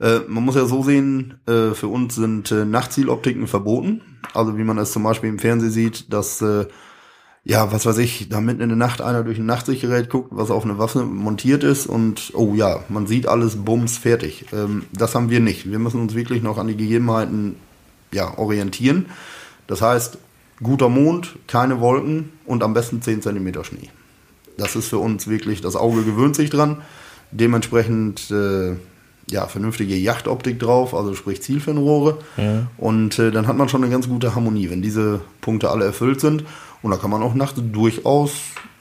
äh, man muss ja so sehen, äh, für uns sind äh, Nachtzieloptiken verboten. Also wie man es zum Beispiel im Fernsehen sieht, dass, äh, ja, was weiß ich, da mitten in der Nacht einer durch ein Nachtsichtgerät guckt, was auf eine Waffe montiert ist und, oh ja, man sieht alles, bums, fertig. Ähm, das haben wir nicht. Wir müssen uns wirklich noch an die Gegebenheiten, ja, orientieren. Das heißt, guter Mond, keine Wolken und am besten 10 Zentimeter Schnee. Das ist für uns wirklich, das Auge gewöhnt sich dran. Dementsprechend, äh, ja, vernünftige Yachtoptik drauf, also sprich Zielfernrohre. Und äh, dann hat man schon eine ganz gute Harmonie, wenn diese Punkte alle erfüllt sind. Und da kann man auch nachts durchaus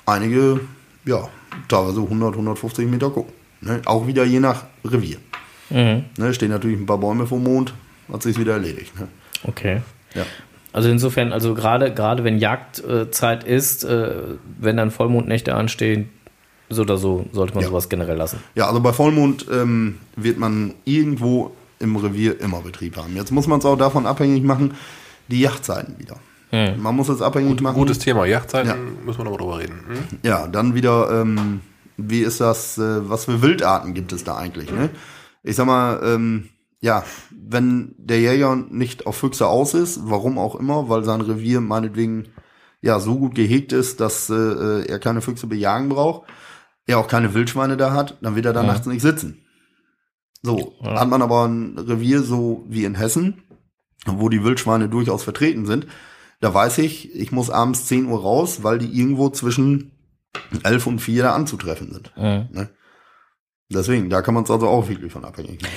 einige, ja, teilweise 100, 150 Meter gucken. Ne? Auch wieder je nach Revier. Mhm. Ne? Stehen natürlich ein paar Bäume vom Mond, hat sich wieder erledigt. Ne? Okay. Ja. Also insofern, also gerade gerade wenn Jagdzeit ist, äh, wenn dann Vollmondnächte anstehen, so oder so sollte man Ja. sowas generell lassen. Ja, also bei Vollmond ähm, wird man irgendwo im Revier immer Betrieb haben. Jetzt muss man es auch davon abhängig machen, die Yachtzeiten wieder. Hm. Man muss es abhängig machen. Gutes Thema. Yachtzeiten Ja. müssen wir nochmal drüber reden. Hm? Ja, dann wieder, ähm, wie ist das, äh, was für Wildarten gibt es da eigentlich? Ne? Ich sag mal, ähm, ja, wenn der Jäger nicht auf Füchse aus ist, warum auch immer, weil sein Revier meinetwegen ja so gut gehegt ist, dass äh, er keine Füchse bejagen braucht, er auch keine Wildschweine da hat, dann wird er da Ja. nachts nicht sitzen. So, Ja. hat man aber ein Revier so wie in Hessen, wo die Wildschweine durchaus vertreten sind, da weiß ich, ich muss abends 10 Uhr raus, weil die irgendwo zwischen 11 und 4 da anzutreffen sind. Mhm. Deswegen, da kann man es also auch wirklich von abhängig machen.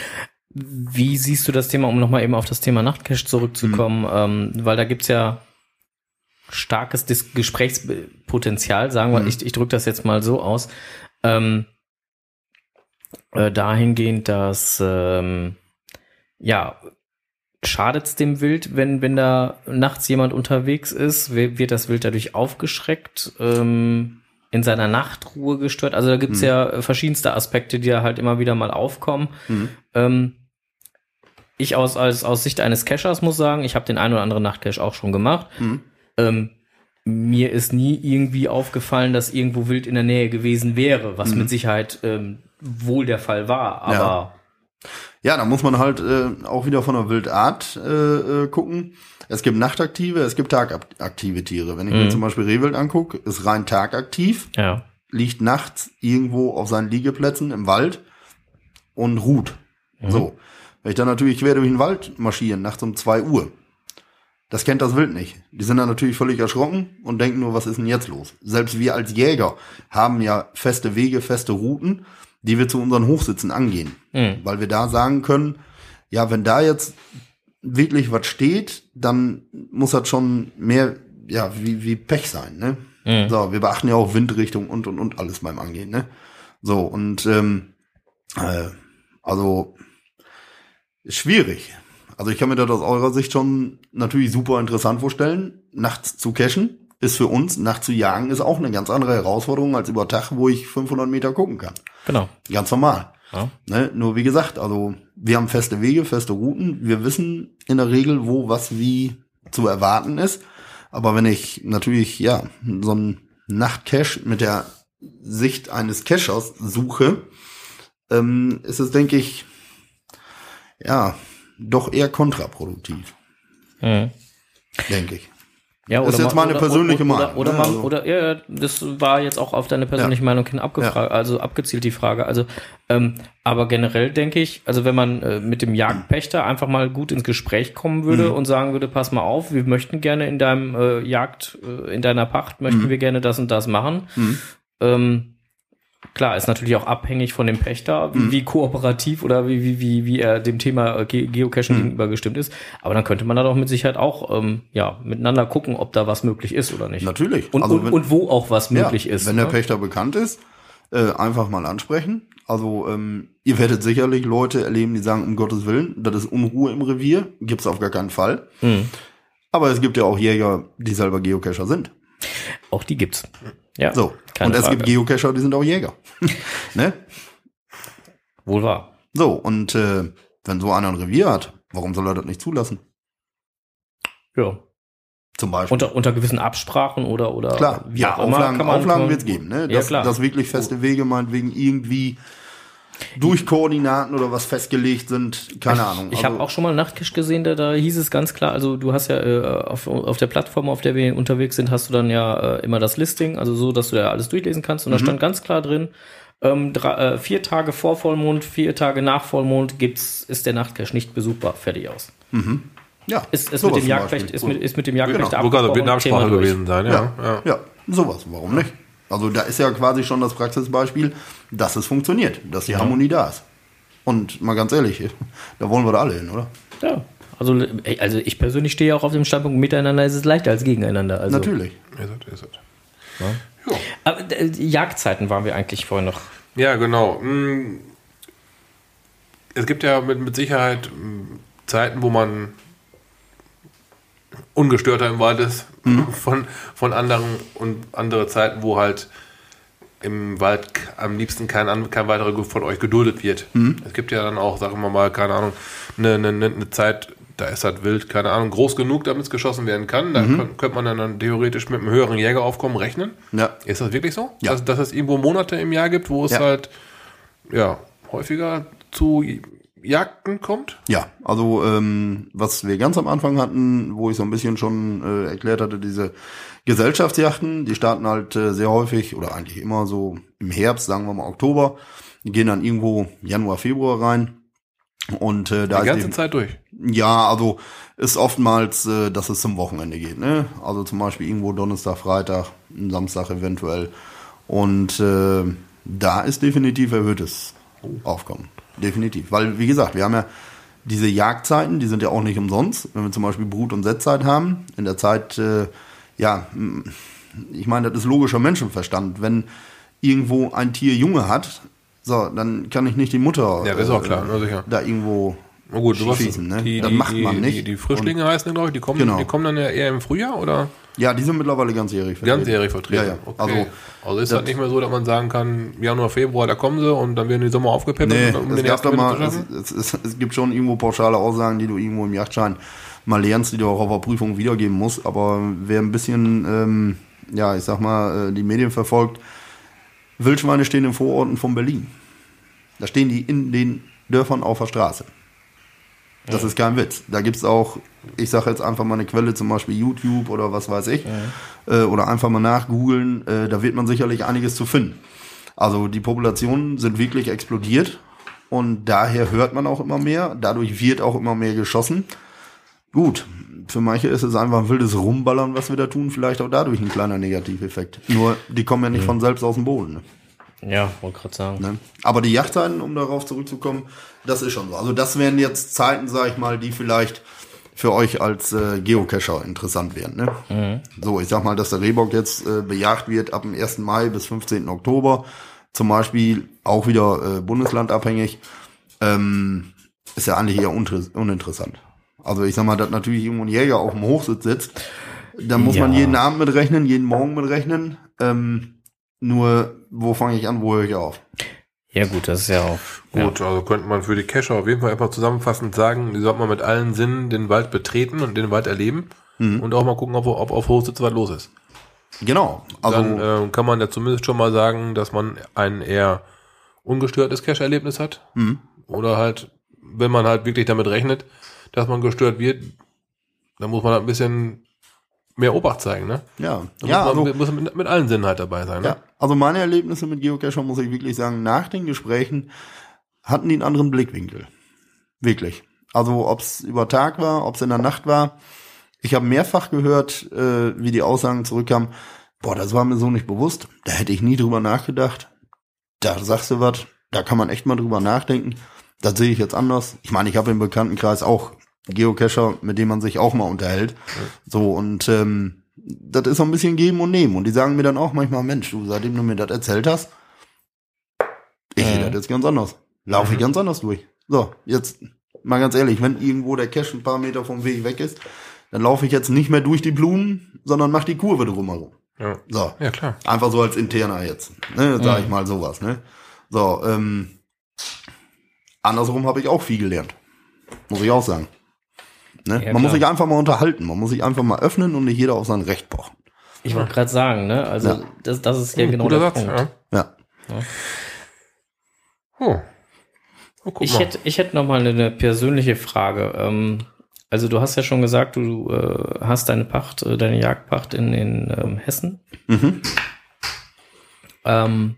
Wie siehst du das Thema, um nochmal eben auf das Thema Nachtcache zurückzukommen? Ähm, weil da gibt's ja starkes Dis Gesprächspotenzial, sagen wir, Mhm. ich, ich drücke das jetzt mal so aus, ähm, äh, dahingehend, dass ähm, ja, schadet's dem Wild, wenn, wenn da nachts jemand unterwegs ist? Wi- Wird das Wild dadurch aufgeschreckt? Ähm, in seiner Nachtruhe gestört? Also da gibt's Mhm. ja äh, verschiedenste Aspekte, die da halt immer wieder mal aufkommen. Mhm. Ähm, ich aus, als, aus Sicht eines Cachers muss sagen, ich habe den ein oder anderen Nachtcache auch schon gemacht. Mhm. Ähm, mir ist nie irgendwie aufgefallen, dass irgendwo Wild in der Nähe gewesen wäre, was Mhm. mit Sicherheit ähm, wohl der Fall war. Aber Ja, da muss man halt äh, auch wieder von der Wildart äh, äh, gucken. Es gibt nachtaktive, es gibt tagaktive Tiere. Wenn ich mir Mhm. zum Beispiel Rehwild angucke, ist rein tagaktiv, ja. liegt nachts irgendwo auf seinen Liegeplätzen im Wald und ruht. So. Wenn ich dann natürlich quer durch den Wald marschieren, nachts um zwei Uhr, das kennt das Wild nicht. Die sind dann natürlich völlig erschrocken und denken nur, was ist denn jetzt los? Selbst wir als Jäger haben ja feste Wege, feste Routen, die wir zu unseren Hochsitzen angehen. Mhm. Weil wir da sagen können, ja, wenn da jetzt wirklich was steht, dann muss das schon mehr, ja, wie, wie Pech sein, ne? Mhm. So, wir beachten ja auch Windrichtung und und und alles beim Angehen, ne? So, und ähm, äh, also schwierig. Also ich kann mir das aus eurer Sicht schon natürlich super interessant vorstellen. Nachts zu cachen ist für uns, nachts zu jagen, ist auch eine ganz andere Herausforderung als über Tag, wo ich 500 Meter gucken kann. Genau. Ganz normal. Ja. Ne? Nur wie gesagt, also wir haben feste Wege, feste Routen. Wir wissen in der Regel, wo was wie zu erwarten ist. Aber wenn ich natürlich, ja, so einen Nachtcache mit der Sicht eines Cachers suche, ähm, ist es, denke ich, ja, doch eher kontraproduktiv, Mhm. denke ich. Ja, Das ist jetzt meine persönliche oder, Meinung, Oder, ne? man, Also- oder ja, ja, das war jetzt auch auf deine persönliche Meinung hin abgefragt, also abgezielt die Frage. Also, ähm, aber generell denke ich, also wenn man äh, mit dem Jagdpächter einfach mal gut ins Gespräch kommen würde Mhm. und sagen würde, pass mal auf, wir möchten gerne in deinem äh, Jagd, äh, in deiner Pacht Mhm. möchten wir gerne das und das machen. Ähm, Klar, ist natürlich auch abhängig von dem Pächter, wie, Mhm. wie kooperativ oder wie, wie, wie, wie er dem Thema äh, Ge Geocaching Mhm. gegenüber gestimmt ist. Aber dann könnte man da doch mit Sicherheit auch ähm, ja, miteinander gucken, ob da was möglich ist oder nicht. Natürlich. Und, Also und, wenn- und wo auch was möglich ja, ist. Wenn der ne? Pächter bekannt ist, äh, einfach mal ansprechen. Also ähm, ihr werdet sicherlich Leute erleben, die sagen, um Gottes Willen, das ist Unruhe im Revier, gibt's auf gar keinen Fall. Hm. Aber es gibt ja auch Jäger, die selber Geocacher sind. Auch die gibt's. Ja, So. und es Frage. gibt Geocacher, die sind auch Jäger. ne? Wohl wahr. So, und äh, wenn so einer ein Revier hat, warum soll er das nicht zulassen? Ja. Zum Beispiel. Unter, unter gewissen Absprachen oder, oder Klar, ja, Auflagen, Auflagen man- wird's geben, ne? Ja, Dass, klar. dass wirklich feste Wege meinetwegen irgendwie durch Koordinaten oder was festgelegt sind, keine Ahnung. Ich Also- habe auch schon mal einen Nachtcache gesehen, da, da hieß es ganz klar, also du hast ja äh, auf, auf der Plattform, auf der wir unterwegs sind, hast du dann ja äh, immer das Listing, also so, dass du da alles durchlesen kannst. Mhm. Und da stand ganz klar drin, ähm, drei, äh, vier Tage vor Vollmond, vier Tage nach Vollmond gibt's, ist der Nachtcache nicht besuchbar. Fertig aus. ja, Ist, ist, mit dem Jagdrecht, ist, mit, ist mit dem Jagdrecht Genau, wird eine Thema Absprache durch. gewesen sein, ja. Ja, ja. ja. sowas, warum nicht? Also da ist ja quasi schon das Praxisbeispiel, dass es funktioniert, dass die Harmonie da ist. Und mal ganz ehrlich, da wollen wir da alle hin, oder? Ja. Also, also ich persönlich stehe auch auf dem Standpunkt, miteinander ist es leichter als gegeneinander. Also. Natürlich. Ist es, ist es. Aber äh, Jagdzeiten waren wir eigentlich vorhin noch. Ja, genau. Mm, Es gibt ja mit, mit Sicherheit mm, Zeiten, wo man ungestörter im Wald ist von, von anderen und andere Zeiten, wo halt im Wald am liebsten kein, kein weiterer von euch geduldet wird. Es gibt ja dann auch, sagen wir mal, keine Ahnung, eine, eine, eine Zeit, da ist halt wild, keine Ahnung, groß genug, damit es geschossen werden kann. Da könnt, könnte man dann, dann theoretisch mit einem höheren Jägeraufkommen rechnen. Ja. Ist das wirklich so? Ja. Dass, dass es irgendwo Monate im Jahr gibt, wo es Ja. halt ja, häufiger zu Jagden kommt? Ja, also ähm, was wir ganz am Anfang hatten, wo ich so ein bisschen schon äh, erklärt hatte, diese Gesellschaftsjachten, die starten halt äh, sehr häufig oder eigentlich immer so im Herbst, sagen wir mal Oktober, gehen dann irgendwo Januar, Februar rein. Und äh, da Die ganze die- Zeit durch. Ja, also ist oftmals, äh, dass es zum Wochenende geht. Ne? Also zum Beispiel irgendwo Donnerstag, Freitag, Samstag eventuell. Und äh, da ist definitiv erhöhtes Aufkommen. Definitiv. Weil, wie gesagt, wir haben ja diese Jagdzeiten, die sind ja auch nicht umsonst. Wenn wir zum Beispiel Brut- und Setzzeit haben, in der Zeit, äh, ja, mm, ich meine, das ist logischer Menschenverstand. Wenn irgendwo ein Tier Junge hat, so, dann kann ich nicht die Mutter Ja, das ist auch klar, sicher. da irgendwo Na gut, du hast schießen. Ne? die, das die, macht man die, nicht. Die, die Frischlinge heißen die, glaube ich, die kommen, Genau. die kommen dann ja eher im Frühjahr oder Und, ja, die sind mittlerweile ganzjährig. vertreten. ganzjährig vertreten? Ja, ja. Okay. Also, Also, ist das- halt nicht mehr so, dass man sagen kann, Januar, Februar, da kommen sie und dann werden die Sommer aufgepäppelt, Nee, um es den gab da mal, es, es, es, gibt schon irgendwo pauschale Aussagen, die du irgendwo im Yachtschein mal lernst, die du auch auf der Prüfung wiedergeben musst. Aber wer ein bisschen, ähm, ja, ich sag mal, äh, die Medien verfolgt, Wildschweine stehen in Vororten von Berlin. Da stehen die in den Dörfern auf der Straße. Das ist kein Witz. Da gibt's auch, ich sage jetzt einfach mal eine Quelle, zum Beispiel YouTube oder was weiß ich, äh, oder einfach mal nachgoogeln, äh, da wird man sicherlich einiges zu finden. Also die Populationen sind wirklich explodiert und daher hört man auch immer mehr, dadurch wird auch immer mehr geschossen. Gut, für manche ist es einfach ein wildes Rumballern, was wir da tun, vielleicht auch dadurch ein kleiner Negativeffekt. Nur, die kommen ja nicht von selbst aus dem Boden. Ne? Ja, wollte gerade sagen. Ne? Aber die Yachtzeiten, um darauf zurückzukommen, das ist schon so. Also das wären jetzt Zeiten, sag ich mal, die vielleicht für euch als äh, Geocacher interessant wären. Ne? So, ich sag mal, dass der Rehbock jetzt äh, bejagt wird ab dem 1. Mai bis 15. Oktober. Zum Beispiel auch wieder äh, bundeslandabhängig. Ähm, ist ja eigentlich eher uninteressant. Also ich sag mal, dass natürlich irgendwo ein Jäger auf dem Hochsitz sitzt, da muss man Ja. jeden Abend mit rechnen, jeden Morgen mit rechnen. Ähm, nur, wo fange ich an, wo höre ich auf? Ja gut, das ist ja auch. Gut, also könnte man für die Cacher auf jeden Fall einfach zusammenfassend sagen, die sollte man mit allen Sinnen den Wald betreten und den Wald erleben Mhm. und auch mal gucken, ob, ob auf Hochsitz was los ist. Genau. Also, Dann äh, kann man ja zumindest schon mal sagen, dass man ein eher ungestörtes Cache-Erlebnis hat. Mhm. Oder halt, wenn man halt wirklich damit rechnet, dass man gestört wird, dann muss man halt ein bisschen mehr Obacht zeigen, ne? ja. Da Ja, muss man also, muss mit, mit allen Sinnen halt dabei sein, ne? ja, also meine Erlebnisse mit Geocacher, muss ich wirklich sagen, nach den Gesprächen hatten die einen anderen Blickwinkel. Wirklich. Also, ob es über Tag war, ob es in der Nacht war. Ich habe mehrfach gehört, äh, wie die Aussagen zurückkamen, boah, das war mir so nicht bewusst. Da hätte ich nie drüber nachgedacht. Da sagst du was, da kann man echt mal drüber nachdenken. Das sehe ich jetzt anders. Ich meine, ich habe im Bekanntenkreis auch Geocacher, mit dem man sich auch mal unterhält. So, und ähm, das ist so ein bisschen geben und nehmen. Und die sagen mir dann auch manchmal, Mensch, du, seitdem du mir das erzählt hast, ich sehe Mhm. das jetzt ganz anders. Laufe ich ganz anders durch. So, jetzt mal ganz ehrlich, wenn irgendwo der Cache ein paar Meter vom Weg weg ist, dann laufe ich jetzt nicht mehr durch die Blumen, sondern mach die Kurve drumherum. Ja, So, ja klar. einfach so als interner jetzt. Ne, sag ich mal sowas, ne? So, ähm, andersrum habe ich auch viel gelernt. Muss ich auch sagen. Ne? Ja, man muss sich einfach mal unterhalten, man muss sich einfach mal öffnen und nicht jeder auf sein Recht pochen. Ich wollte gerade sagen, ne? Also Ja. das, das ist ja Hm, genau guter der Satz, Punkt. ja. Ja. Oh. Oh, Ich mal. hätte, ich hätte noch mal eine persönliche Frage. Ähm, also du hast ja schon gesagt, du äh, hast deine Pacht, äh, deine Jagdpacht in, in ähm, Hessen. Mhm. Ähm,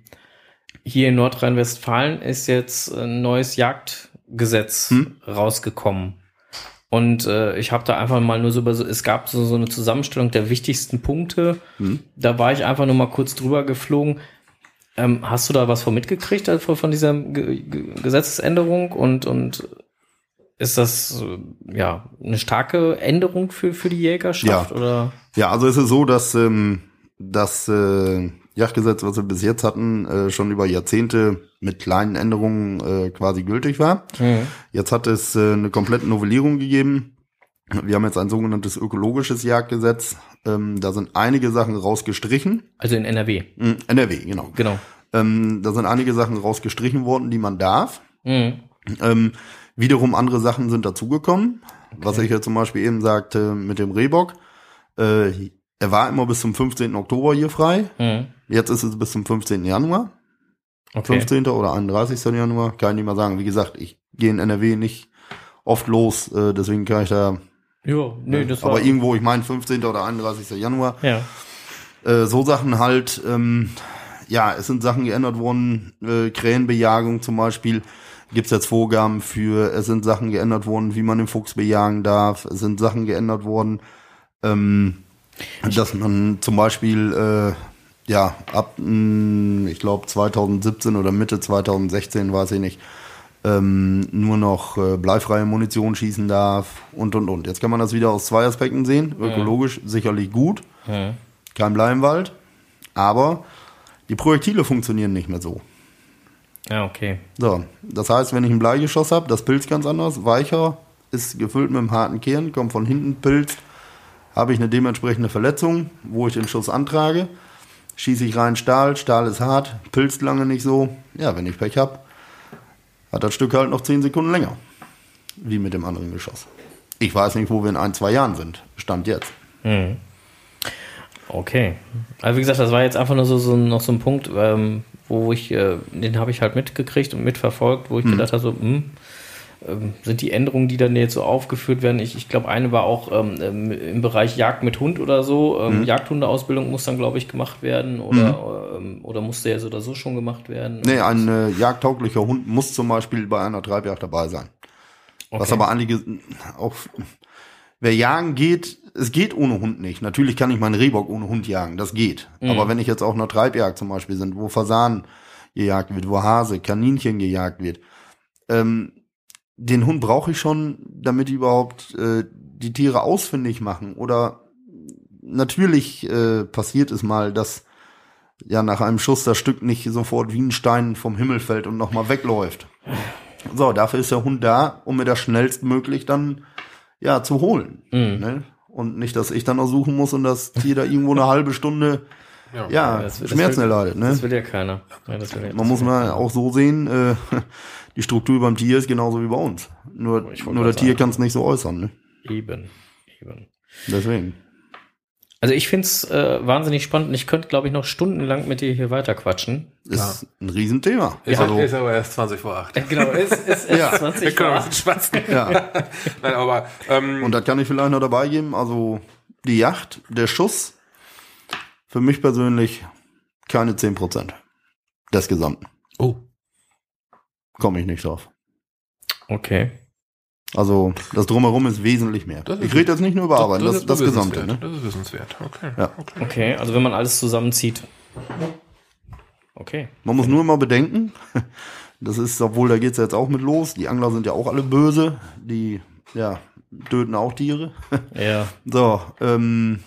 hier in Nordrhein-Westfalen ist jetzt ein neues Jagdgesetz Hm. rausgekommen. Und äh, ich habe da einfach mal nur so über so, es gab so, so eine Zusammenstellung der wichtigsten Punkte. Hm. Da war ich einfach nur mal kurz drüber geflogen. Ähm, hast du da was von mitgekriegt äh, von dieser Ge Ge Gesetzesänderung und und ist das äh, ja eine starke Änderung für für die Jägerschaft Ja. oder? Ja, also es ist so, dass ähm, das äh, Jagdgesetz, was wir bis jetzt hatten, äh, schon über Jahrzehnte mit kleinen Änderungen äh, quasi gültig war. Mhm. Jetzt hat es äh, eine komplette Novellierung gegeben. Wir haben jetzt ein sogenanntes ökologisches Jagdgesetz. Ähm, da sind einige Sachen rausgestrichen. Also in NRW, Hm, NRW, genau. genau. Ähm, da sind einige Sachen rausgestrichen worden, die man darf. Mhm. Ähm, wiederum andere Sachen sind dazugekommen. Was ich ja zum Beispiel eben sagte mit dem Rehbock. Äh, er war immer bis zum 15. Oktober hier frei. Mhm. Jetzt ist es bis zum 15. Januar. Okay. 15. oder 31. Januar, kann ich nicht mal sagen. Wie gesagt, ich gehe in NRW nicht oft los, äh, deswegen kann ich da. Ja, nee, das war. aber irgendwo, ich meine 15. oder 31. Januar. ja. Äh, so Sachen halt, ähm, ja, es sind Sachen geändert worden, äh, Krähenbejagung zum Beispiel, gibt's jetzt Vorgaben für, es sind Sachen geändert worden, wie man den Fuchs bejagen darf, es sind Sachen geändert worden, ähm, dass man zum Beispiel, äh, ja, ab, mh, ich glaube 2017 oder Mitte 2016, weiß ich nicht, ähm, nur noch äh, bleifreie Munition schießen darf und und und. Jetzt kann man das wieder aus zwei Aspekten sehen. Ökologisch sicherlich gut, Hm. kein Blei im Wald, aber die Projektile funktionieren nicht mehr so. Ja, okay. So, das heißt, wenn ich ein Bleigeschoss habe, das Pilz ganz anders, weicher, ist gefüllt mit einem harten Kern, kommt von hinten Pilz, habe ich eine dementsprechende Verletzung, wo ich den Schuss antrage, schieße ich rein Stahl, Stahl ist hart, pilzt lange nicht so. Ja, wenn ich Pech habe, hat das Stück halt noch 10 Sekunden länger, wie mit dem anderen Geschoss. Ich weiß nicht, wo wir in ein, zwei Jahren sind, stand jetzt. Okay. Also wie gesagt, das war jetzt einfach nur so, so noch so ein Punkt, ähm, wo ich, äh, den habe ich halt mitgekriegt und mitverfolgt, wo ich gedacht habe, so, hm, ähm, sind die Änderungen, die dann jetzt so aufgeführt werden. Ich, ich glaube, eine war auch ähm, ähm, im Bereich Jagd mit Hund oder so. Ähm, Jagdhundeausbildung muss dann, glaube ich, gemacht werden oder, ähm, oder musste ja so oder so schon gemacht werden. Nee, ein äh, jagdtauglicher Hund muss zum Beispiel bei einer Treibjagd dabei sein. Was Okay. aber einige auch, wer jagen geht, es geht ohne Hund nicht. Natürlich kann ich meinen Rehbock ohne Hund jagen, das geht. Aber wenn ich jetzt auf einer Treibjagd zum Beispiel sind, wo Fasan gejagt wird, wo Hase, Kaninchen gejagt wird, ähm, den Hund brauche ich schon, damit die überhaupt äh, die Tiere ausfindig machen. Oder natürlich äh, passiert es mal, dass ja nach einem Schuss das Stück nicht sofort wie ein Stein vom Himmel fällt und nochmal wegläuft. So, dafür ist der Hund da, um mir das schnellstmöglich dann ja zu holen. Ne? Und nicht, dass ich dann noch suchen muss und das Tier da irgendwo eine halbe Stunde Ja. ja, das- das Schmerzen will- erleidet. Ne? Das will ja keiner. Das will ja, Man das muss mal auch so sehen, äh, die Struktur beim Tier ist genauso wie bei uns. Nur, nur das grad Tier kann es nicht so äußern. Ne? Eben, eben. Deswegen. Also ich finde es äh, wahnsinnig spannend und ich könnte, glaube ich, noch stundenlang mit dir hier weiter quatschen. Ist ein Riesenthema. Ist, also, ist aber erst 20 vor 8. Genau, es ist, Ja. 20 Wir können vor ein bisschen schwatzen. ja. Nein, aber ähm, Und das kann ich vielleicht noch dabei geben. Also die Yacht, der Schuss, für mich persönlich keine 10% des Gesamten. oh, Komme ich nicht drauf. Okay. Also das Drumherum ist wesentlich mehr. Das ist- ich rede jetzt nicht nur über Arbeit, das, das, ist Gesamte. wissenswert. Ne? Das ist wissenswert. Okay. Ja. okay. Okay, also wenn man alles zusammenzieht. Okay. Man muss nur immer bedenken, das ist, obwohl da geht's jetzt auch mit los, die Angler sind ja auch alle böse, die ja, töten auch Tiere. Ja. So, ähm,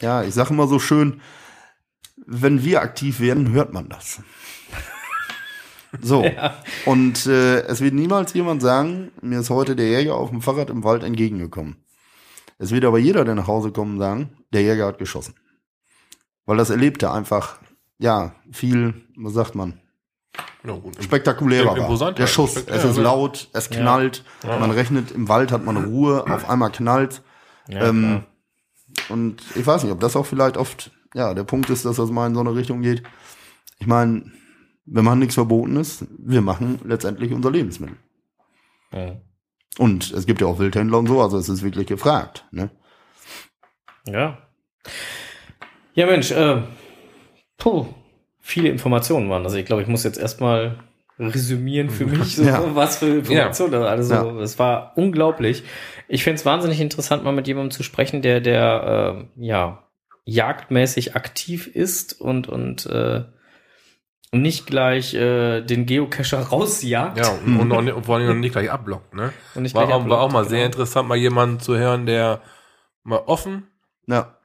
ja, ich sage immer so schön, wenn wir aktiv werden, hört man das. So, und äh, es wird niemals jemand sagen, mir ist heute der Jäger auf dem Fahrrad im Wald entgegengekommen. Es wird aber jeder, der nach Hause kommt, sagen, der Jäger hat geschossen. Weil das erlebte einfach, ja, viel, was sagt man, Ja, spektakulärer war. Der. Schuss, Spekt- es ja, ist ja. laut, es knallt, man rechnet, im Wald hat man Ruhe, auf einmal knallt. ja Ähm. Und ich weiß nicht, ob das auch vielleicht oft, ja, der Punkt ist, dass das mal in so eine Richtung geht. Ich meine, wir machen nichts Verbotenes, wir machen letztendlich unser Lebensmittel. ja. Und es gibt ja auch Wildhändler und so, also es ist wirklich gefragt. Ne? Ja. Ja, Mensch, äh, puh, viele Informationen waren das. Ich glaube, ich muss jetzt erstmal resümieren für mich, so, Ja. was für Informationen das alles so. Ja. Es war unglaublich. Ich finde es wahnsinnig interessant, mal mit jemandem zu sprechen, der, der, äh, ja, jagdmäßig aktiv ist und, und, äh, und nicht gleich äh, den Geocacher rausjagt. Ja, und, und, und, und vor allem nicht gleich abblockt, ne? Und nicht War, gleich auch, war auch mal abblockt, sehr genau. interessant, mal jemanden zu hören, der mal offen Ja,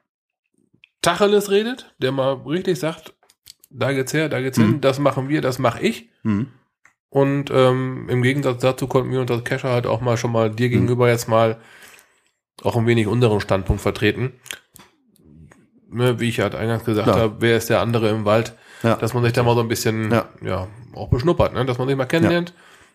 Tacheles redet, der mal richtig sagt, da geht's her, da geht's hin, das machen wir, das mache ich. hm. Und ähm, im Gegensatz dazu konnten wir unter Kescher halt auch mal schon mal dir gegenüber jetzt mal auch ein wenig unseren Standpunkt vertreten. Ne, wie ich halt eingangs gesagt Klar. habe, wer ist der andere im Wald, Ja. dass man sich da mal so ein bisschen Ja. ja. auch beschnuppert, ne? dass man sich mal kennenlernt,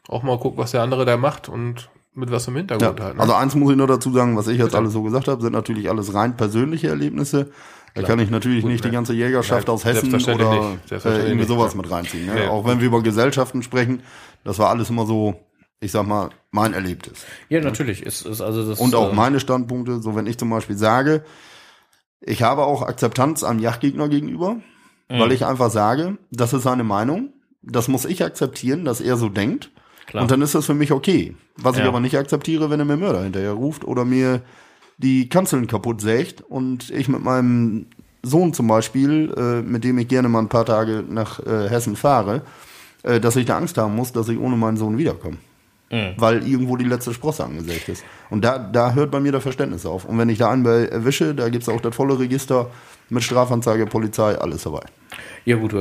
auch mal guckt, was der andere da macht und mit was im Ja. Hintergrund halt. Ne? Also eins muss ich nur dazu sagen, was ich jetzt alles so gesagt habe, sind natürlich alles rein persönliche Erlebnisse. Da kann ich natürlich Gut, nicht die ne. ganze Jägerschaft Nein, aus Hessen oder äh, irgendwie sowas ja. mit reinziehen. Ne? Nee. Auch wenn wir über Gesellschaften sprechen, das war alles immer so, ich sag mal, mein Erlebtes. Ja, natürlich. Ist, ist also das, Und auch äh, meine Standpunkte, so wenn ich zum Beispiel sage, ich habe auch Akzeptanz einem Yachtgegner gegenüber, weil ich einfach sage, das ist seine Meinung, das muss ich akzeptieren, dass er so denkt. Klar. Und dann ist das für mich okay. Was ich Ja. aber nicht akzeptiere, wenn er mir Mörder hinterher ruft oder mir die Kanzeln kaputt sägt und ich mit meinem Sohn zum Beispiel, äh, mit dem ich gerne mal ein paar Tage nach äh, Hessen fahre, äh, dass ich da Angst haben muss, dass ich ohne meinen Sohn wiederkomme. weil irgendwo die letzte Sprosse angesägt ist. Und da, da hört bei mir das Verständnis auf. Und wenn ich da einen erwische, da gibt's auch das volle Register mit Strafanzeige, Polizei, alles dabei. Ja gut,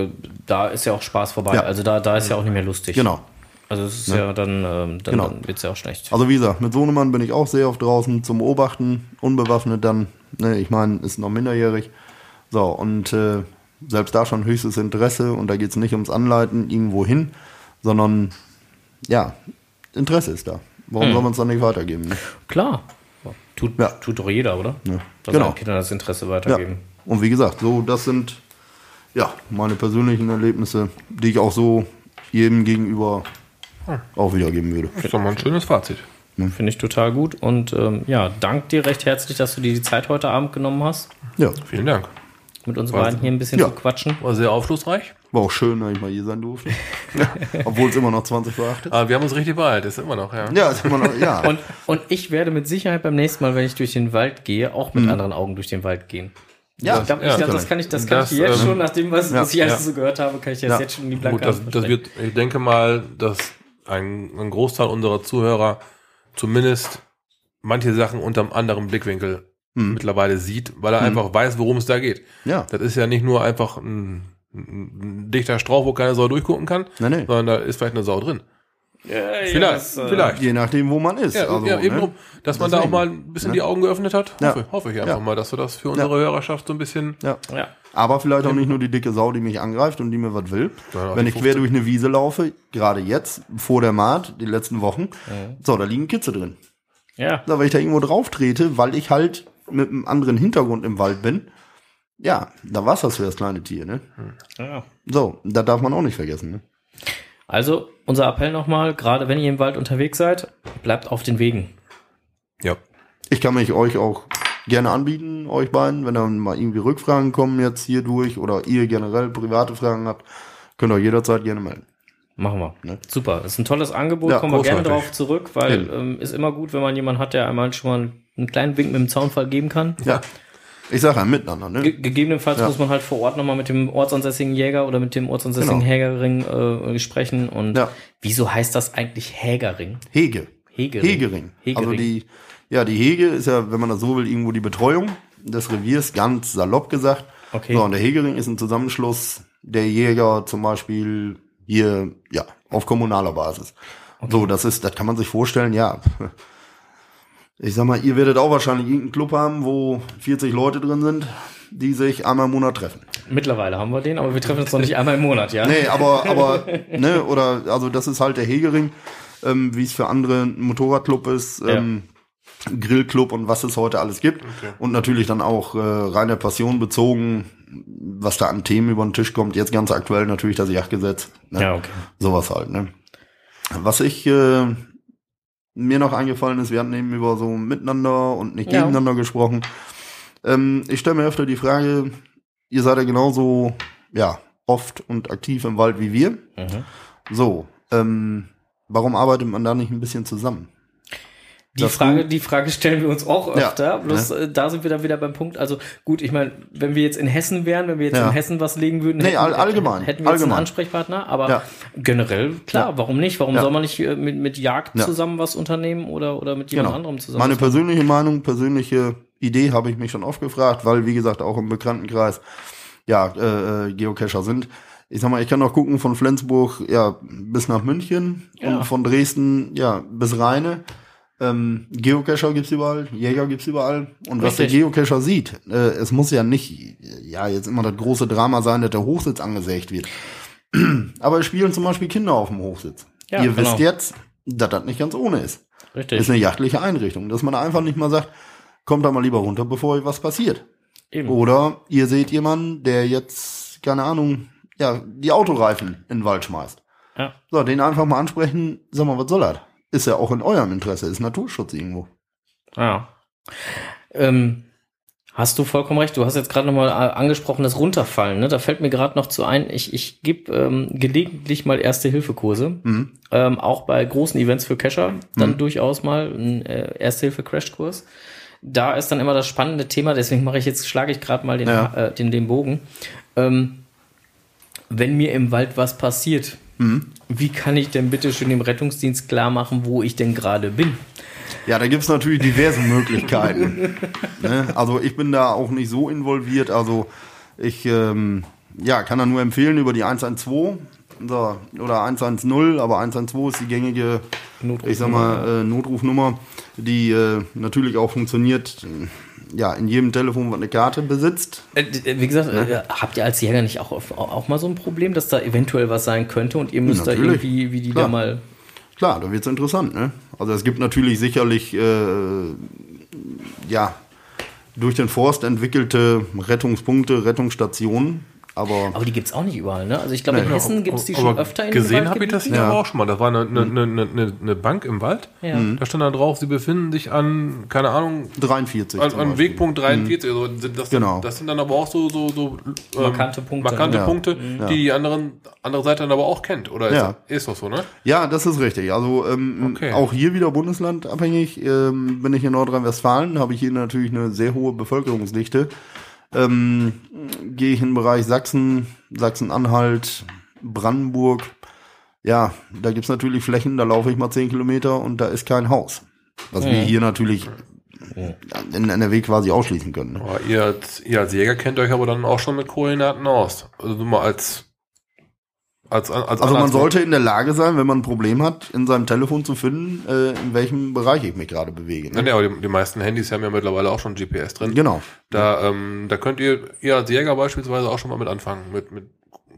da ist ja auch Spaß vorbei. Ja. Also da, da ist ja auch nicht mehr lustig. Genau. Also es ist ja, dann, ähm, dann, Genau. dann wird's ja auch schlecht. Also wie gesagt, mit Sohnemann bin ich auch sehr oft draußen zum Beobachten, unbewaffnet dann. Ne, ich meine, ist noch minderjährig. So, und äh, selbst da schon höchstes Interesse und da geht's nicht ums Anleiten irgendwo hin, sondern ja, Interesse ist da. Warum soll man es dann nicht weitergeben? Ne? Klar. Tut, Ja. tut doch jeder, oder? Ja. Dass Genau. Kindern das Interesse Ja. Und wie gesagt, so, das sind ja meine persönlichen Erlebnisse, die ich auch so jedem gegenüber auch wiedergeben würde. Das ist doch mal ein schönes Fazit. Finde ich total gut. Und ähm, ja, dank dir recht herzlich, dass du dir die Zeit heute Abend genommen hast, Ja, Vielen Dank. mit uns beiden hier ein bisschen Ja. zu quatschen. War sehr aufschlussreich. war auch schön, dass ich mal hier sein durfte. Obwohl es immer noch 20 vor 8 ist. Aber wir haben uns richtig beeilt. Ist immer noch, ja. Ja, ist immer noch, ja. Und, und ich werde mit Sicherheit beim nächsten Mal, wenn ich durch den Wald gehe, auch mit anderen Augen durch den Wald gehen. Ja, Ich glaube, ja, glaub, das kann ich, das kann das, ich jetzt ähm, schon, nachdem was, ja, was ich alles ja. so gehört habe, kann ich das Ja. jetzt schon in die blanke Gut, das, das wird, ich denke mal, dass ein, ein Großteil unserer Zuhörer zumindest manche Sachen unterm anderen Blickwinkel Hm. mittlerweile sieht, weil er einfach weiß, worum es da geht. Ja. Das ist ja nicht nur einfach ein, ein dichter Strauch, wo keine Sau durchgucken kann, Nee, nee. sondern da ist vielleicht eine Sau drin. Ja, ja, Vielleicht, das, äh, vielleicht. Je nachdem, wo man ist. Ja, also, ja eben ne? drum. Dass man da auch mal ein bisschen ne? die Augen geöffnet hat, Ja. hoffe, hoffe ich einfach Ja. mal, dass wir das für unsere Hörerschaft so ein bisschen Ja. Ja. Aber vielleicht auch nicht nur die dicke Sau, die mich angreift und die mir was will. Ja, Wenn ich quer 15. durch eine Wiese laufe, gerade jetzt, vor der Maat, die letzten Wochen, so, da liegen Kitze drin. ja. So, wenn ich da irgendwo drauf trete, weil ich halt mit einem anderen Hintergrund im Wald bin, ja, da war's das für das kleine Tier, ne? ja. So, da darf man auch nicht vergessen, ne? Also, unser Appell nochmal, gerade wenn ihr im Wald unterwegs seid, bleibt auf den Wegen. ja. Ich kann mich euch auch gerne anbieten, euch beiden, wenn dann mal irgendwie Rückfragen kommen jetzt hier durch oder ihr generell private Fragen habt, könnt ihr euch jederzeit gerne melden. Machen wir. Ne? Super. Das ist ein tolles Angebot. Ja, Kommen wir gerne drauf zurück, weil Eben. ähm, ist immer gut, wenn man jemanden hat, der einmal schon mal einen kleinen Wink mit dem Zaunfall geben kann. Ja. Ich sage ja miteinander, ne? Ge gegebenenfalls Ja. muss man halt vor Ort nochmal mit dem ortsansässigen Jäger oder mit dem ortsansässigen Genau. Hägerring äh, sprechen. Und Ja. wieso heißt das eigentlich Hägerring? Hege. Hegering. Hegering. Hegering. Also die, ja, die Hege ist ja, wenn man das so will, irgendwo die Betreuung des Reviers, ganz salopp gesagt. Okay. So, und der Hegering ist ein Zusammenschluss der Jäger zum Beispiel hier, ja, auf kommunaler Basis. So, das ist, das kann man sich vorstellen, ja. Ich sag mal, ihr werdet auch wahrscheinlich irgendeinen Club haben, wo 40 Leute drin sind, die sich einmal im Monat treffen. Mittlerweile haben wir den, aber wir treffen uns noch nicht einmal im Monat, ja? Nee, aber, aber, ne, oder, also das ist halt der Hegering, ähm, wie es für andere ein Motorradclub ist, ähm, Grillclub und was es heute alles gibt. Und natürlich dann auch äh, reine Passion bezogen, was da an Themen über den Tisch kommt. Jetzt ganz aktuell natürlich das Yachtgesetz. Ne? Ja, okay. Sowas halt, ne? Was ich äh, mir noch eingefallen ist, wir hatten eben über so miteinander und nicht Ja. gegeneinander gesprochen. Ähm, ich stelle mir öfter die Frage, ihr seid ja genauso, ja, oft und aktiv im Wald wie wir. Mhm. So, ähm, warum arbeitet man da nicht ein bisschen zusammen? Die Frage, die Frage stellen wir uns auch Ja, öfter. Bloß äh, da sind wir dann wieder beim Punkt. Also gut, ich meine, wenn wir jetzt in Hessen wären, wenn wir jetzt Ja. in Hessen was legen würden, Nee, hätten, all- allgemein, hätten wir jetzt einen allgemein. Ansprechpartner. Aber Ja. generell, klar, Ja. warum nicht? Warum Ja. soll man nicht äh, mit, mit Jagd Ja. zusammen was unternehmen oder, oder mit jemand anderem zusammen? Genau. Meine persönliche Meinung, persönliche Idee habe ich mich schon oft gefragt, weil wie gesagt auch im Bekanntenkreis ja äh, äh, Geocacher sind. Ich sag mal, ich kann auch gucken von Flensburg ja bis nach München Ja. und von Dresden ja bis Rheine. Ähm, Geocacher gibt's überall, Jäger gibt's überall. Und was der Richtig. Geocacher sieht, äh, es muss ja nicht ja jetzt immer das große Drama sein, dass der Hochsitz angesägt wird. Aber es spielen zum Beispiel Kinder auf dem Hochsitz. Ja, Ihr genau. wisst jetzt, dass das nicht ganz ohne ist Richtig. ist eine jachtliche Einrichtung, dass man einfach nicht mal sagt, kommt da mal lieber runter, bevor euch was passiert. Eben. Oder ihr seht jemanden, der jetzt, keine Ahnung, ja, die Autoreifen in den Wald schmeißt. Ja. So, den einfach mal ansprechen, sag mal, was soll das? Ist ja auch in eurem Interesse, ist Naturschutz irgendwo. Ja. Ähm, hast du vollkommen recht. Du hast jetzt gerade nochmal angesprochen, das Runterfallen. Ne? Da fällt mir gerade noch zu ein, ich, ich gebe ähm, gelegentlich mal Erste-Hilfe-Kurse. Mhm. Ähm, auch bei großen Events für Cacher dann durchaus mal ein äh, Erste-Hilfe-Crashkurs. Da ist dann immer das spannende Thema, deswegen mache ich jetzt, schlage ich gerade mal den, Ja. äh, den, den Bogen. Ähm, wenn mir im Wald was passiert, Wie kann ich denn bitte schön dem Rettungsdienst klar machen, wo ich denn gerade bin? Ja, da gibt's natürlich diverse Möglichkeiten. ne? Also ich bin da auch nicht so involviert. Also ich ähm, ja, kann da nur empfehlen über die 112 so, oder 110, aber 112 ist die gängige ich sag mal, äh, Notrufnummer, die äh, natürlich auch funktioniert, ja, in jedem Telefon, was eine Karte besitzt. Äh, d- Wie gesagt, äh, habt ihr als Jäger nicht auch, auch mal so ein Problem, dass da eventuell was sein könnte und ihr müsst da Natürlich. irgendwie, wie die Klar. da mal. Klar, da wird's interessant, ne? Also es gibt natürlich sicherlich, äh, ja, durch den Forst entwickelte Rettungspunkte, Rettungsstationen, aber Aber die gibt's auch nicht überall, ne? Also ich glaube, in. Hessen gibt's die Aber schon öfter in den Gesehen habe ich das hier Ja. aber auch schon mal. Das war eine, eine, eine, eine, eine Bank im Wald. Ja. Da stand da drauf, sie befinden sich an, keine Ahnung, 43 an, an. Wegpunkt 43. Also das, das, Genau. das sind dann aber auch so, so, so ähm, Markante Punkte. markante Ja. Punkte, die die anderen, andere Seite dann aber auch kennt. Oder ist, Ja. ist doch so, ne? Ja, das ist richtig. Also ähm, Okay. auch hier wieder bundeslandabhängig. Ähm, bin ich in Nordrhein-Westfalen, habe ich hier natürlich eine sehr hohe Bevölkerungsdichte. Ähm, Gehe ich in den Bereich Sachsen, Sachsen-Anhalt, Brandenburg. Ja, da gibt's natürlich Flächen, da laufe ich mal 10 Kilometer und da ist kein Haus. Was wir hier natürlich in NRW quasi ausschließen können. ne? Aber ihr, als, ihr als Jäger kennt euch aber dann auch schon mit Koordinaten aus. Also nur mal als, als, als Also man sollte in der Lage sein, wenn man ein Problem hat, in seinem Telefon zu finden, äh, in welchem Bereich ich mich gerade bewege. Ja, Ne? nee, aber die, die meisten Handys haben ja mittlerweile auch schon GPS drin. Genau. Da, ähm, da könnt ihr, ihr als Jäger beispielsweise auch schon mal mit anfangen. Mit, mit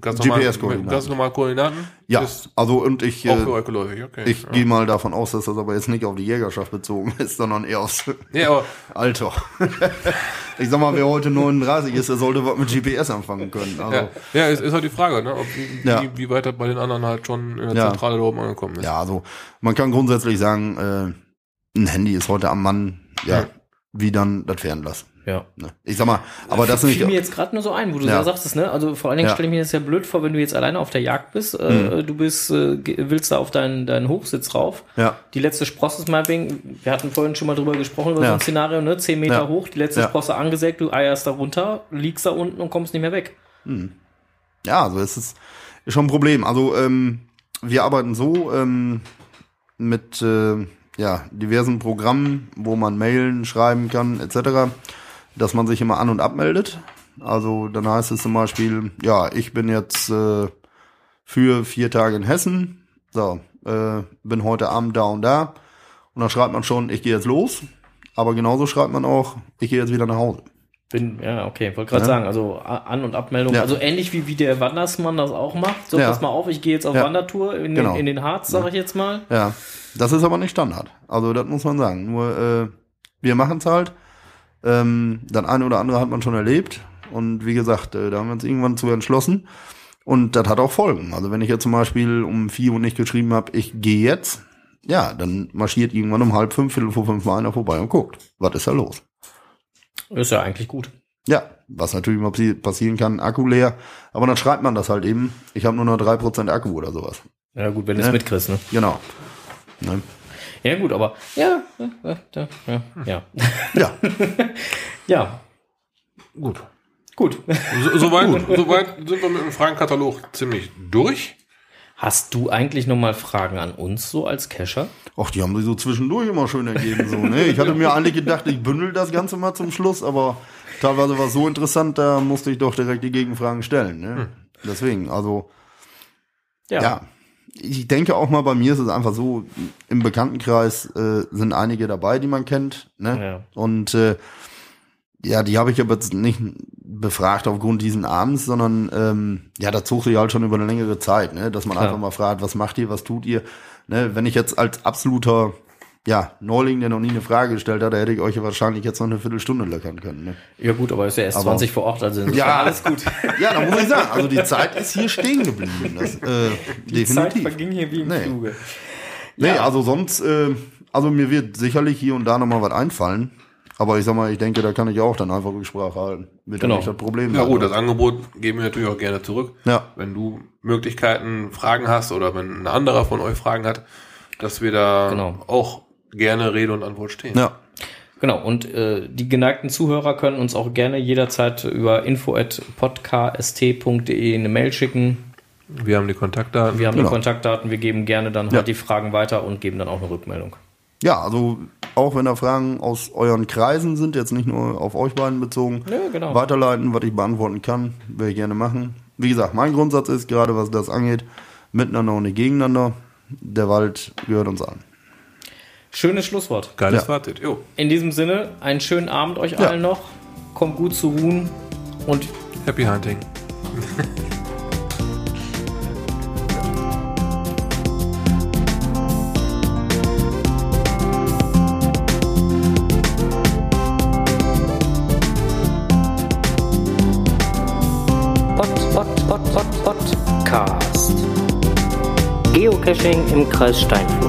ganz GPS-Koordinaten. ganz normalen Koordinaten. Ja, Ist also und ich, auch äh, für euch geläufig, okay. ich ja. gehe mal davon aus, dass das aber jetzt nicht auf die Jägerschaft bezogen ist, sondern eher aufs aber Alter. ich sag mal, wer heute 39 ist, der sollte was mit GPS anfangen können. Also, ja, ja ist, ist halt die Frage, ne? Ob, wie, Ja. wie, weit das bei den anderen halt schon in der Ja. Zentrale da oben angekommen ist. ja, also man kann grundsätzlich sagen, äh, ein Handy ist heute am Mann, ja, Ja. wie dann das Fernlass. Ja. Ne? Ich sag mal, aber das fiel nicht. mir jetzt gerade nur so ein, wo du Ja. so sagtest, ne? Also vor allen Dingen Ja. stelle ich mir das ja blöd vor, wenn du jetzt alleine auf der Jagd bist, äh, Mhm. du bist, äh, willst da auf deinen, deinen Hochsitz rauf. Ja. Die letzte Sprosse ist meinetwegen, wir hatten vorhin schon mal drüber gesprochen, über Ja. so ein Szenario, ne? Zehn Meter Ja. hoch, die letzte Ja. Sprosse angesägt, du eierst da runter, liegst da unten und kommst nicht mehr weg. Ja, also es ist, ist schon ein Problem. Also ähm, wir arbeiten so ähm, mit äh, ja, diversen Programmen, wo man mailen, schreiben kann, etc., dass man sich immer an- und abmeldet. Also dann heißt es zum Beispiel, ja, ich bin jetzt äh, für vier Tage in Hessen, so, äh, bin heute Abend da und da. Und dann schreibt man schon, ich gehe jetzt los. Aber genauso schreibt man auch, ich gehe jetzt wieder nach Hause. Bin, ja, okay, wollte gerade Ja. sagen, also An- und Abmeldung, Ja. also ähnlich wie, wie der Wandersmann das auch macht. So, Ja. pass mal auf, ich gehe jetzt auf. Wandertour in, Genau. den, in den Harz, sage ich jetzt mal. Ja, das ist aber nicht Standard. Also das muss man sagen. Nur äh, wir machen es halt. Ähm, das eine oder andere hat man schon erlebt. Und wie gesagt, äh, da haben wir uns irgendwann zu entschlossen. Und das hat auch Folgen. Also wenn ich jetzt zum Beispiel um vier Uhr nicht geschrieben habe, ich gehe jetzt, ja, dann marschiert irgendwann um halb fünf, viertel vor fünf mal einer vorbei und guckt, was ist da los? Ist ja eigentlich gut. Ja, was natürlich mal passi- passieren kann, Akku leer. Aber dann schreibt man das halt eben, ich habe nur noch drei Prozent Akku oder sowas. Ja, gut, wenn du es Ne? mitkriegst, ne? Genau. Ne? Ja, gut, aber ja, ja, ja, ja, ja. Ja, ja, Gut. gut. So, soweit, soweit sind wir mit dem Fragenkatalog ziemlich durch. Hast du eigentlich noch mal Fragen an uns so als Cacher? Ach, die haben sich so zwischendurch immer schön ergeben. So, ne? Ich hatte mir eigentlich gedacht, ich bündel das Ganze mal zum Schluss, aber teilweise war es so interessant, da musste ich doch direkt die Gegenfragen stellen. Ne? Deswegen, also ja. Ich denke auch mal, bei mir ist es einfach so, im Bekanntenkreis äh, sind einige dabei, die man kennt. Ne? Ja. Und äh, ja, die habe ich aber jetzt nicht befragt aufgrund diesen Abends, sondern ähm, ja, da zog sich halt schon über eine längere Zeit, ne? dass man Klar. einfach mal fragt, was macht ihr, was tut ihr? Ne? Wenn ich jetzt als absoluter ja, Neuling, der noch nie eine Frage gestellt hat, da hätte ich euch ja wahrscheinlich jetzt noch eine Viertelstunde löckern können. Ne? Ja, gut, aber ist ja erst Aber- 20 vor Ort, also Ja. alles gut. Ja, da muss ich sagen, also die Zeit ist hier stehen geblieben. Das, äh, Die Zeit definitiv. verging hier wie im Nee. Fluge. Nee, Ja. also sonst, äh, also mir wird sicherlich hier und da nochmal was einfallen. Aber ich sag mal, ich denke, da kann ich auch dann einfach Rücksprache halten. Wird Genau. nicht das Problem Ja gut, das Angebot geben wir natürlich auch gerne zurück. Ja. Wenn du Möglichkeiten, Fragen hast oder wenn ein anderer von euch Fragen hat, dass wir da Genau. auch gerne Rede und Antwort stehen. Ja. Genau, und äh, die geneigten Zuhörer können uns auch gerne jederzeit über info.podcast.de eine Mail schicken. Wir haben die Kontaktdaten. Wir haben Genau. die Kontaktdaten, wir geben gerne dann Ja. halt die Fragen weiter und geben dann auch eine Rückmeldung. Ja, also auch wenn da Fragen aus euren Kreisen sind, jetzt nicht nur auf euch beiden bezogen, Ja, genau. weiterleiten, was ich beantworten kann, werde ich gerne machen. Wie gesagt, mein Grundsatz ist, gerade was das angeht, miteinander und nicht gegeneinander. Der Wald gehört uns an. Schönes Schlusswort. Geiles Ja. Fazit. Jo. In diesem Sinne, einen schönen Abend euch Ja. allen noch. Kommt gut zu ruhen und Happy Hunting. Geocaching im Kreis Steinfurt.